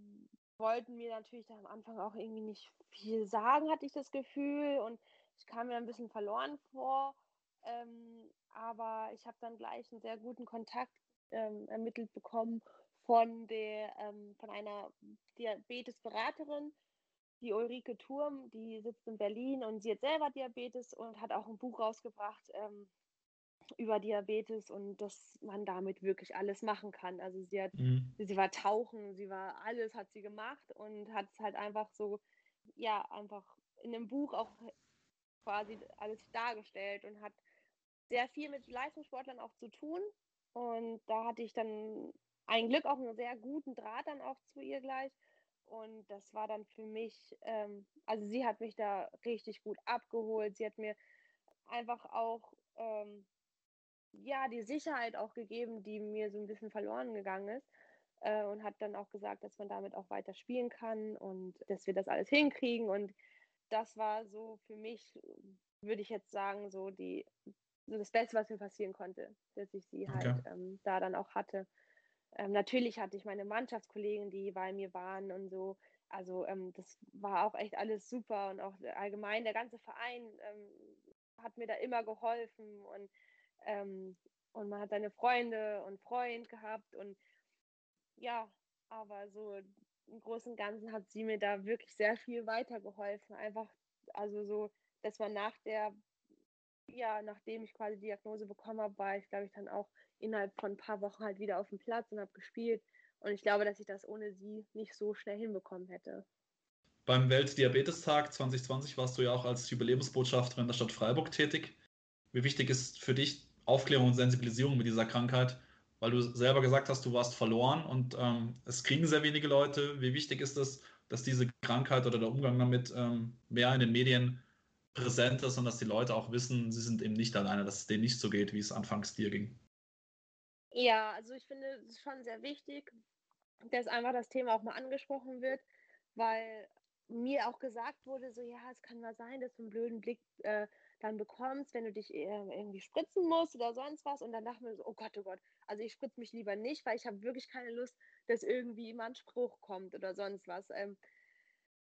wollten mir natürlich am Anfang auch irgendwie nicht viel sagen, hatte ich das Gefühl. Und ich kam mir ein bisschen verloren vor, ähm, aber ich habe dann gleich einen sehr guten Kontakt ähm, ermittelt bekommen von, der, ähm, von einer Diabetesberaterin, die Ulrike Turm, die sitzt in Berlin und sie hat selber Diabetes und hat auch ein Buch rausgebracht ähm, über Diabetes und dass man damit wirklich alles machen kann. Also sie hat, mhm. sie war tauchen, sie war alles hat sie gemacht und hat es halt einfach so, ja, einfach in einem Buch auch quasi alles dargestellt und hat sehr viel mit Leistungssportlern auch zu tun. Und da hatte ich dann ein Glück auch einen sehr guten Draht dann auch zu ihr gleich. Und das war dann für mich, ähm, also sie hat mich da richtig gut abgeholt. Sie hat mir einfach auch, ähm, ja, die Sicherheit auch gegeben, die mir so ein bisschen verloren gegangen ist. Äh, und hat dann auch gesagt, dass man damit auch weiter spielen kann und dass wir das alles hinkriegen. Und das war so für mich, würde ich jetzt sagen, so die so das Beste, was mir passieren konnte, dass ich sie halt okay. ähm, da dann auch hatte. Ähm, natürlich hatte ich meine Mannschaftskollegen, die bei mir waren und so. Also ähm, das war auch echt alles super und auch allgemein der ganze Verein ähm, hat mir da immer geholfen und, ähm, und man hat seine Freunde und Freund gehabt und ja, aber so im Großen und Ganzen hat sie mir da wirklich sehr viel weitergeholfen. Einfach, also so, dass man nach der, ja, nachdem ich quasi Diagnose bekommen habe, war ich, glaube ich, dann auch innerhalb von ein paar Wochen halt wieder auf dem Platz und habe gespielt. Und ich glaube, dass ich das ohne sie nicht so schnell hinbekommen hätte. Beim Weltdiabetestag 2020 warst du ja auch als Jubiläumsbotschafterin der Stadt Freiburg tätig. Wie wichtig ist für dich Aufklärung und Sensibilisierung mit dieser Krankheit? weil du selber gesagt hast, du warst verloren und ähm, es kriegen sehr wenige Leute. Wie wichtig ist es, dass diese Krankheit oder der Umgang damit ähm, mehr in den Medien präsent ist und dass die Leute auch wissen, sie sind eben nicht alleine, dass es denen nicht so geht, wie es anfangs dir ging? Ja, also ich finde es schon sehr wichtig, dass einfach das Thema auch mal angesprochen wird, weil mir auch gesagt wurde, so ja, es kann mal sein, dass du einen blöden Blick äh, dann bekommst, wenn du dich irgendwie spritzen musst oder sonst was. Und dann dachte ich mir so, oh Gott, oh Gott, also ich spritze mich lieber nicht, weil ich habe wirklich keine Lust, dass irgendwie immer ein Spruch kommt oder sonst was. Ähm.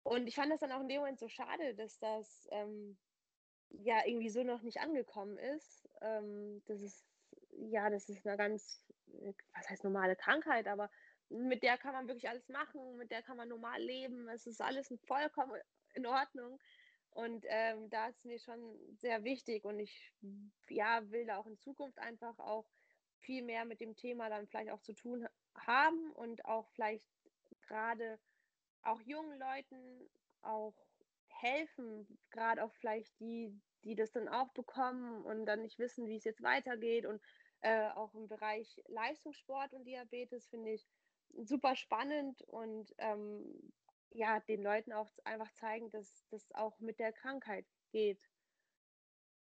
und ich fand das dann auch in dem Moment so schade, dass das ähm, ja irgendwie so noch nicht angekommen ist. Ähm, das ist, ja, das ist eine ganz, was heißt normale Krankheit, aber mit der kann man wirklich alles machen, mit der kann man normal leben. Es ist alles vollkommen in Ordnung. Und ähm, da ist mir schon sehr wichtig und ich ja, will da auch in Zukunft einfach auch viel mehr mit dem Thema dann vielleicht auch zu tun haben und auch vielleicht gerade auch jungen Leuten auch helfen, gerade auch vielleicht die, die das dann auch bekommen und dann nicht wissen, wie es jetzt weitergeht. Und äh, auch im Bereich Leistungssport und Diabetes finde ich super spannend und ähm, ja, den Leuten auch einfach zeigen, dass das auch mit der Krankheit geht.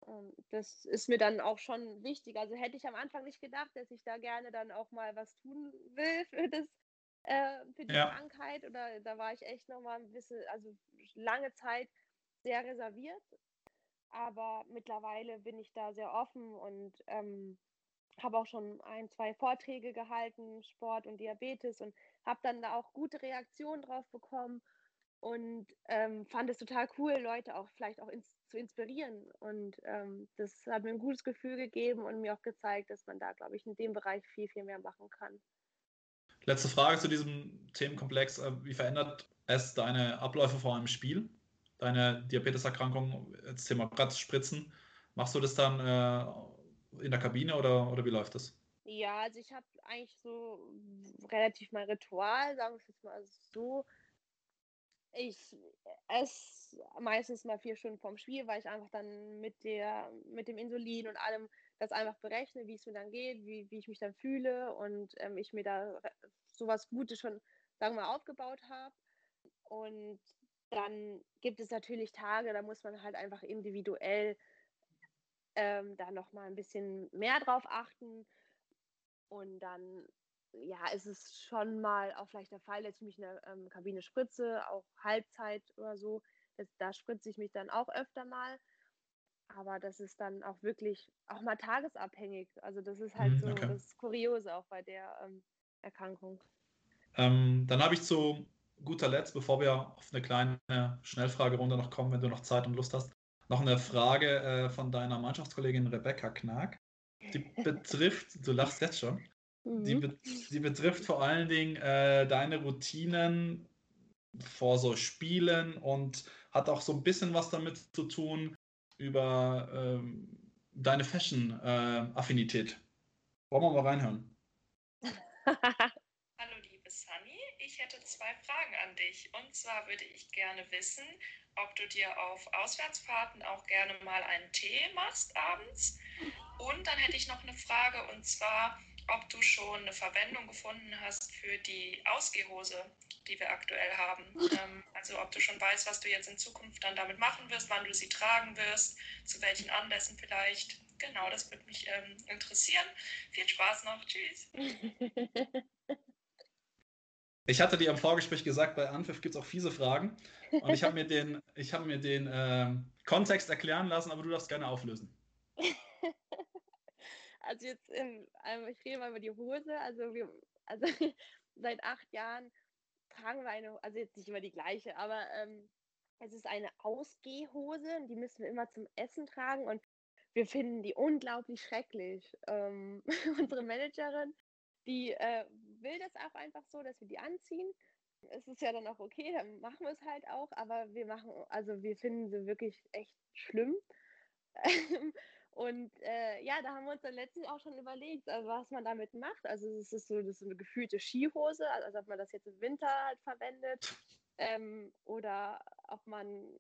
Und das ist mir dann auch schon wichtig. Also hätte ich am Anfang nicht gedacht, dass ich da gerne dann auch mal was tun will für das, äh, für die ja. Krankheit. Oder da war ich echt nochmal ein bisschen, also lange Zeit sehr reserviert. Aber mittlerweile bin ich da sehr offen und ähm, habe auch schon ein, zwei Vorträge gehalten, Sport und Diabetes und habe dann da auch gute Reaktionen drauf bekommen und ähm, fand es total cool, Leute auch vielleicht auch ins, zu inspirieren. Und ähm, das hat mir ein gutes Gefühl gegeben und mir auch gezeigt, dass man da, glaube ich, in dem Bereich viel, viel mehr machen kann. Letzte Frage zu diesem Themenkomplex. Äh, wie verändert es deine Abläufe vor einem Spiel? Deine Diabeteserkrankung, das Thema gerade Spritzen. Machst du das dann äh, in der Kabine oder, oder wie läuft das? Ja, also ich habe eigentlich so relativ mein Ritual, sagen wir es jetzt mal so. Ich esse meistens mal vier Stunden vorm Spiel, weil ich einfach dann mit, der, mit dem Insulin und allem das einfach berechne, wie es mir dann geht, wie, wie ich mich dann fühle und ähm, ich mir da sowas Gutes schon, sagen wir mal, aufgebaut habe. Und dann gibt es natürlich Tage, da muss man halt einfach individuell ähm, da nochmal ein bisschen mehr drauf achten. Und dann, ja, ist es schon mal auch vielleicht der Fall, dass ich mich in der ähm, Kabine spritze, auch Halbzeit oder so. Das, da spritze ich mich dann auch öfter mal. Aber das ist dann auch wirklich auch mal tagesabhängig. Also das ist halt mhm, so das Kuriose auch bei der ähm, Erkrankung. Ähm, dann habe ich zu guter Letzt, bevor wir auf eine kleine Schnellfragerunde noch kommen, wenn du noch Zeit und Lust hast, noch eine Frage äh, von deiner Mannschaftskollegin Rebecca Knack. Die betrifft, du lachst jetzt schon, mhm. die, be die, betrifft vor allen Dingen äh, deine Routinen vor so Spielen und hat auch so ein bisschen was damit zu tun über ähm, deine Fashion-Affinität. Äh, Wollen wir mal reinhören? Hallo liebe Sunny, ich hätte zwei Fragen an dich. Und zwar würde ich gerne wissen, ob du dir auf Auswärtsfahrten auch gerne mal einen Tee machst abends. Und dann hätte ich noch eine Frage und zwar, ob du schon eine Verwendung gefunden hast für die Ausgehhose, die wir aktuell haben. Ähm, also ob du schon weißt, was du jetzt in Zukunft dann damit machen wirst, wann du sie tragen wirst, zu welchen Anlässen vielleicht. Genau, das würde mich ähm, interessieren. Viel Spaß noch. Tschüss. Ich hatte dir im Vorgespräch gesagt, bei Anpfiff gibt es auch fiese Fragen. Und ich habe mir den, ich hab mir den äh, Kontext erklären lassen, aber du darfst gerne auflösen. Also jetzt, ähm, ich rede mal über die Hose. Also, wir, also seit acht Jahren tragen wir eine, also jetzt nicht immer die gleiche, aber ähm, es ist eine Ausgehhose und die müssen wir immer zum Essen tragen und wir finden die unglaublich schrecklich. Ähm, unsere Managerin, die äh, will das auch einfach so, dass wir die anziehen. Es ist ja dann auch okay, dann machen wir es halt auch, aber wir machen, also wir finden sie wirklich echt schlimm. Und äh, ja, da haben wir uns dann letztlich auch schon überlegt, also was man damit macht. Also es ist so, das ist eine gefühlte Skihose, also ob man das jetzt im Winter halt verwendet ähm, oder ob man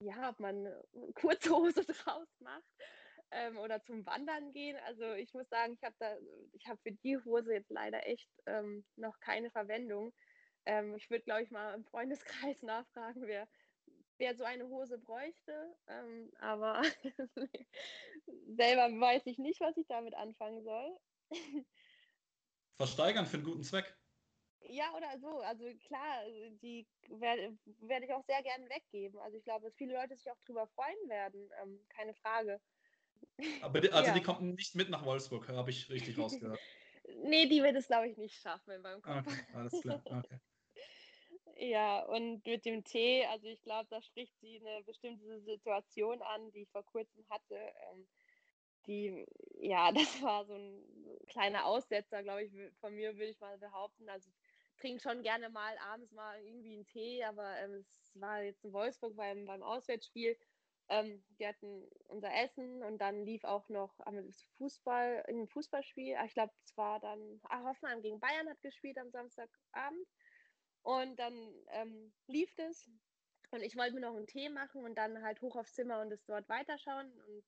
ja, ob man kurze Hose draus macht ähm, oder zum Wandern gehen. Also ich muss sagen, ich habe da, ich habe für die Hose jetzt leider echt ähm, noch keine Verwendung. Ähm, ich würde, glaube ich, mal im Freundeskreis nachfragen, wer, wer so eine Hose bräuchte. Ähm, aber selber weiß ich nicht, was ich damit anfangen soll. Versteigern für einen guten Zweck. Ja, oder so. Also klar, die werde werd ich auch sehr gerne weggeben. Also ich glaube, dass viele Leute sich auch darüber freuen werden. Ähm, keine Frage. Aber die, also ja. die kommt nicht mit nach Wolfsburg, habe ich richtig rausgehört. nee, die wird es, glaube ich, nicht schaffen meinem Kopf. Okay, alles klar. Okay. ja, und mit dem Tee, also ich glaube, da spricht sie eine bestimmte Situation an, die ich vor kurzem hatte. Ähm, die, ja, das war so ein kleiner Aussetzer, glaube ich, von mir würde ich mal behaupten. Also trinke schon gerne mal abends mal irgendwie einen Tee, aber ähm, es war jetzt in Wolfsburg beim, beim Auswärtsspiel. Ähm, wir hatten unser Essen und dann lief auch noch Fußball, ein Fußballspiel. Ah, ich glaube, es war dann, ah, Hoffenheim gegen Bayern hat gespielt am Samstagabend. Und dann ähm, lief es. Und ich wollte mir noch einen Tee machen und dann halt hoch aufs Zimmer und es dort weiterschauen. Und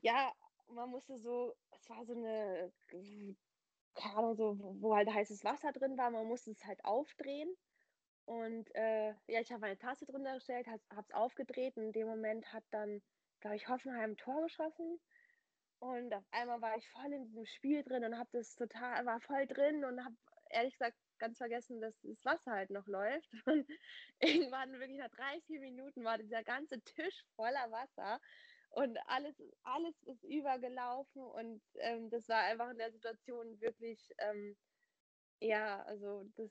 ja, man musste so, es war so eine keine Ahnung, so, wo halt heißes Wasser drin war. Man musste es halt aufdrehen. Und äh, ja, ich habe meine Tasse drunter gestellt, habe es aufgedreht und in dem Moment hat dann, glaube ich, Hoffenheim ein Tor geschossen. Und auf einmal war ich voll in diesem Spiel drin und habe das total, war voll drin und habe ehrlich gesagt ganz vergessen, dass das Wasser halt noch läuft. Und irgendwann wirklich nach drei, vier Minuten war dieser ganze Tisch voller Wasser und alles, alles ist übergelaufen und ähm, das war einfach in der Situation wirklich, ähm, ja, also das,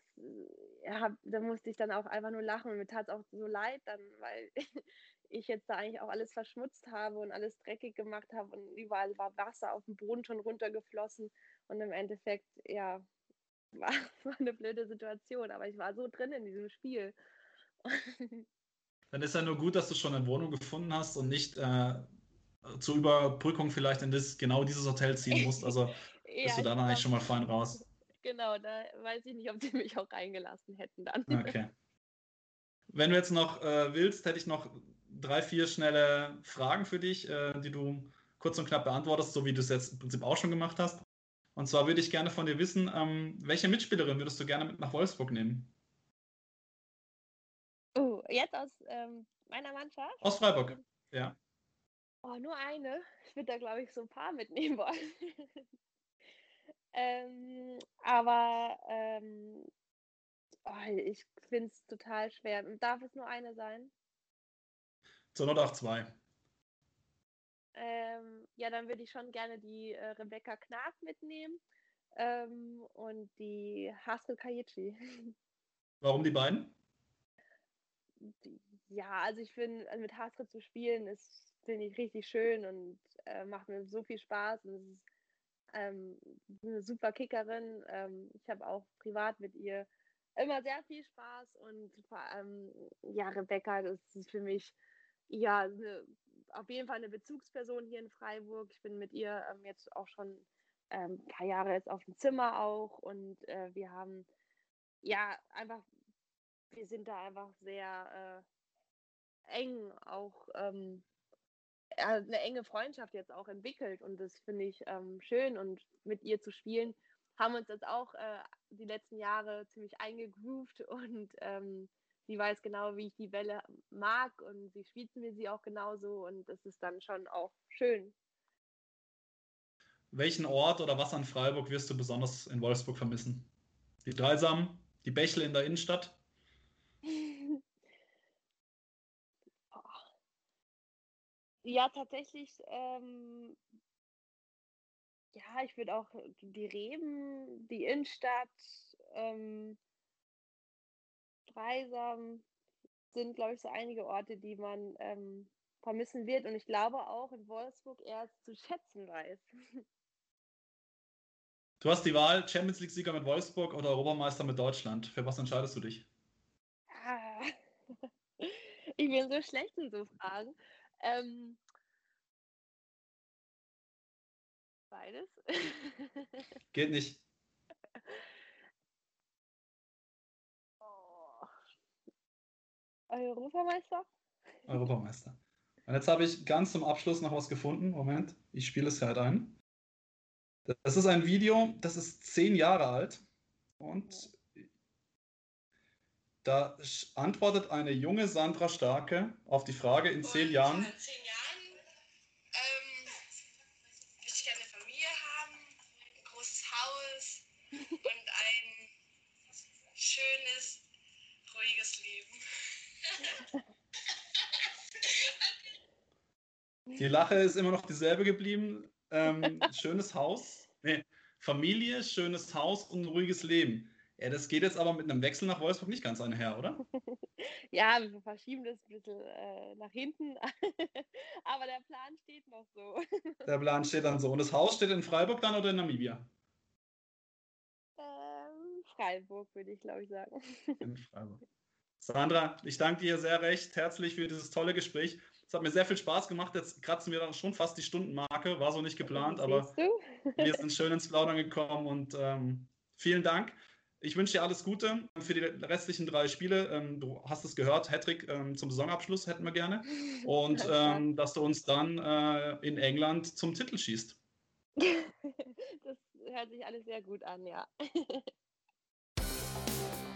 ja, da musste ich dann auch einfach nur lachen und mir tat es auch so leid dann, weil ich jetzt da eigentlich auch alles verschmutzt habe und alles dreckig gemacht habe und überall war Wasser auf dem Boden schon runtergeflossen und im Endeffekt, ja, war, war eine blöde Situation, aber ich war so drin in diesem Spiel. Dann ist ja nur gut, dass du schon eine Wohnung gefunden hast und nicht äh, zur Überbrückung vielleicht in das, genau dieses Hotel ziehen musst. Also ja, bist du dann eigentlich schon mal fein raus. Genau, da weiß ich nicht, ob sie mich auch reingelassen hätten dann. Okay. Wenn du jetzt noch äh, willst, hätte ich noch drei, vier schnelle Fragen für dich, äh, die du kurz und knapp beantwortest, so wie du es jetzt im Prinzip auch schon gemacht hast. Und zwar würde ich gerne von dir wissen, ähm, welche Mitspielerin würdest du gerne mit nach Wolfsburg nehmen? Oh, jetzt aus ähm, meiner Mannschaft? Aus Freiburg, ja. Oh, nur eine. Ich würde da, glaube ich, so ein paar mitnehmen wollen. ähm, aber ähm, oh, ich finde es total schwer. Darf es nur eine sein? Zur Not auch zwei. Ähm, ja, dann würde ich schon gerne die äh, Rebecca Knaf mitnehmen ähm, und die Haskell Kayichi. Warum die beiden? ja, also ich finde, also mit Haskell zu spielen ist, finde ich, richtig schön und äh, macht mir so viel Spaß. Und es ist ähm, eine super Kickerin. Ähm, ich habe auch privat mit ihr immer sehr viel Spaß und vor allem, ja, Rebecca, das ist für mich ja eine, auf jeden Fall eine Bezugsperson hier in Freiburg. Ich bin mit ihr ähm, jetzt auch schon ähm, ein paar Jahre jetzt auf dem Zimmer auch und äh, wir haben ja einfach wir sind da einfach sehr äh, eng auch ähm, eine enge Freundschaft jetzt auch entwickelt und das finde ich ähm, schön und mit ihr zu spielen haben uns jetzt auch äh, die letzten Jahre ziemlich eingegroovt und ähm, sie weiß genau, wie ich die Welle mag und sie spielt mir sie auch genauso und das ist dann schon auch schön. Welchen Ort oder was an Freiburg wirst du besonders in Wolfsburg vermissen? Die Dreisam, die Bächle in der Innenstadt? Ja, tatsächlich, ähm, ja, ich würde auch die Reben, die Innenstadt, ähm, Dreisam sind, glaube ich, so einige Orte, die man ähm, vermissen wird und ich glaube auch in Wolfsburg erst zu schätzen weiß. Du hast die Wahl Champions League-Sieger mit Wolfsburg oder Europameister mit Deutschland. Für was entscheidest du dich? Ah, ich bin so schlecht in so Fragen. Ähm, beides. Geht nicht. Oh. Europameister? Europameister. Und jetzt habe ich ganz zum Abschluss noch was gefunden. Moment, ich spiele es halt ein. Das ist ein Video, das ist zehn Jahre alt. Und da antwortet eine junge Sandra Starke auf die Frage in zehn Jahren. In zehn Jahren ähm, möchte ich gerne eine Familie haben, ein großes Haus und ein schönes, ruhiges Leben. Die Lache ist immer noch dieselbe geblieben. Ähm, schönes Haus, nee, Familie, schönes Haus und ruhiges Leben. Ja, das geht jetzt aber mit einem Wechsel nach Wolfsburg nicht ganz einher, oder? ja, wir verschieben das ein bisschen äh, nach hinten, aber der Plan steht noch so. der Plan steht dann so. Und das Haus steht in Freiburg dann oder in Namibia? Ähm, Freiburg, würde ich glaube ich sagen. In Freiburg. Sandra, ich danke dir sehr recht herzlich für dieses tolle Gespräch. Es hat mir sehr viel Spaß gemacht. Jetzt kratzen wir dann schon fast die Stundenmarke. War so nicht geplant, aber wir sind schön ins Plaudern gekommen und ähm, vielen Dank. Ich wünsche dir alles Gute für die restlichen drei Spiele. Ähm, du hast es gehört, Hattrick ähm, zum Saisonabschluss hätten wir gerne. Und ähm, dass du uns dann äh, in England zum Titel schießt. das hört sich alles sehr gut an, ja.